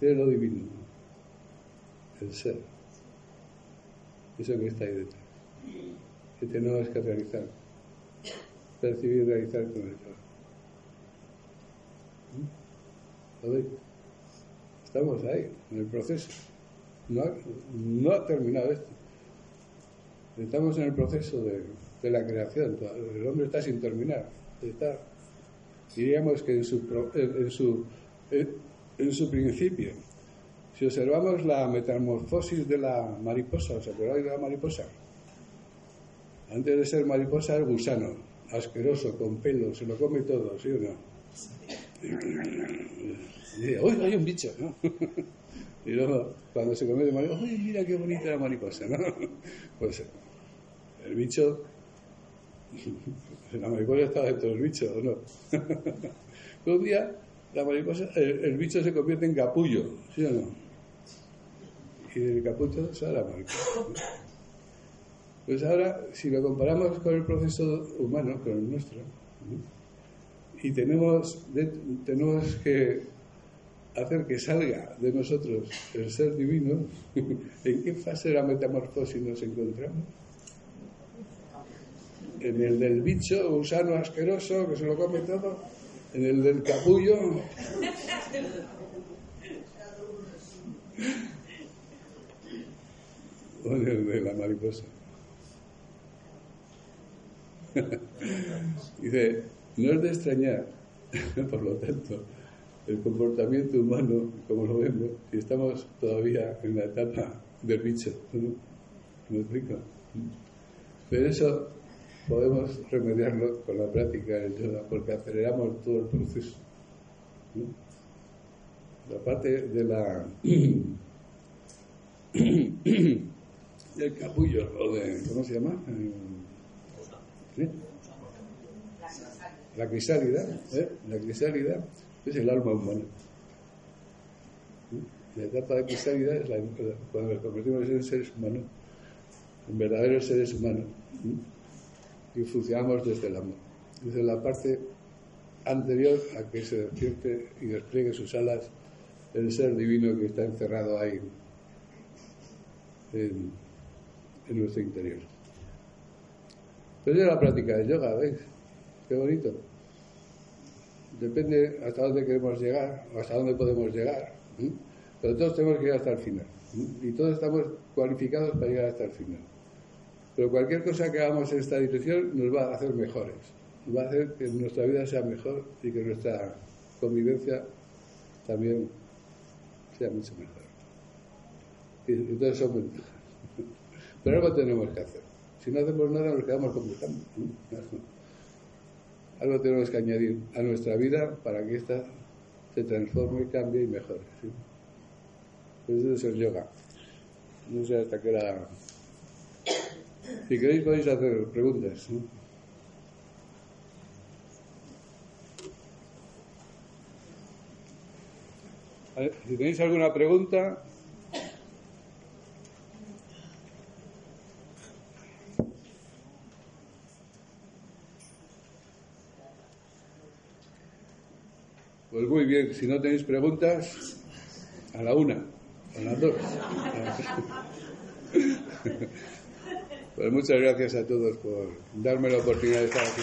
B: ¿Qué es lo divino? El ser. Eso que está ahí detrás. Que tenemos que realizar. Percibir y realizar con el trabajo. Estamos ahí, en el proceso. No ha, no ha terminado esto. Estamos en el proceso de, de, la creación. El hombre está sin terminar. Está, diríamos que en su, en su, en su principio. Si observamos la metamorfosis de la mariposa, ¿os acordáis de la mariposa? Antes de ser mariposa es gusano, asqueroso, con pelo, se lo come todo, ¿sí o no? Y dice, uy, hay un bicho, ¿no? Y luego, cuando se come de mariposa, uy, mira qué bonita la mariposa, ¿no? Pues el bicho, la mariposa estaba dentro del bicho, ¿o no? un día, la mariposa, el, bicho se convierte en capullo, ¿sí o no? Y del la mariposa. Pues ahora, si lo comparamos con el proceso humano, con el nuestro, y tenemos, tenemos que hacer que salga de nosotros el ser divino, ¿en qué fase de la metamorfosis nos encontramos? En el del bicho gusano asqueroso que se lo come todo, en el del capullo. o en el de la mariposa. Dice, no es de extrañar, por lo tanto, el comportamiento humano, como lo vemos, si estamos todavía en la etapa del bicho. ¿Me explico? Pero eso podemos remediarlo con la práctica del yoga, porque aceleramos todo el proceso. La parte de la del capullo, o de, ¿cómo se llama? ¿Eh? La crisálida, ¿eh? la crisálida es el alma humana. La etapa de crisálida es la, cuando nos convertimos en seres humanos, en verdaderos seres humanos. y funcionamos desde el amor, desde la parte anterior a que se despierte y despliegue sus alas el ser divino que está encerrado ahí en nuestro interior. Pero es la práctica de yoga, ¿veis? Qué bonito. Depende hasta dónde queremos llegar o hasta dónde podemos llegar. Pero todos tenemos que llegar hasta el final. Y todos estamos cualificados para llegar hasta el final. Pero cualquier cosa que hagamos en esta dirección nos va a hacer mejores. Va a hacer que nuestra vida sea mejor y que nuestra convivencia también sea mucho mejor. Y entonces son ventajas. Pero algo tenemos que hacer. Si no hacemos nada, nos quedamos completando. Algo tenemos que añadir a nuestra vida para que ésta se transforme, cambie y mejore. Pues eso es el yoga. No sé hasta qué hora. Si queréis podéis hacer preguntas. Si tenéis alguna pregunta, Pues muy bien, si no tenéis preguntas, a la una, a las dos. Pues muchas gracias a todos por darme la oportunidad de estar aquí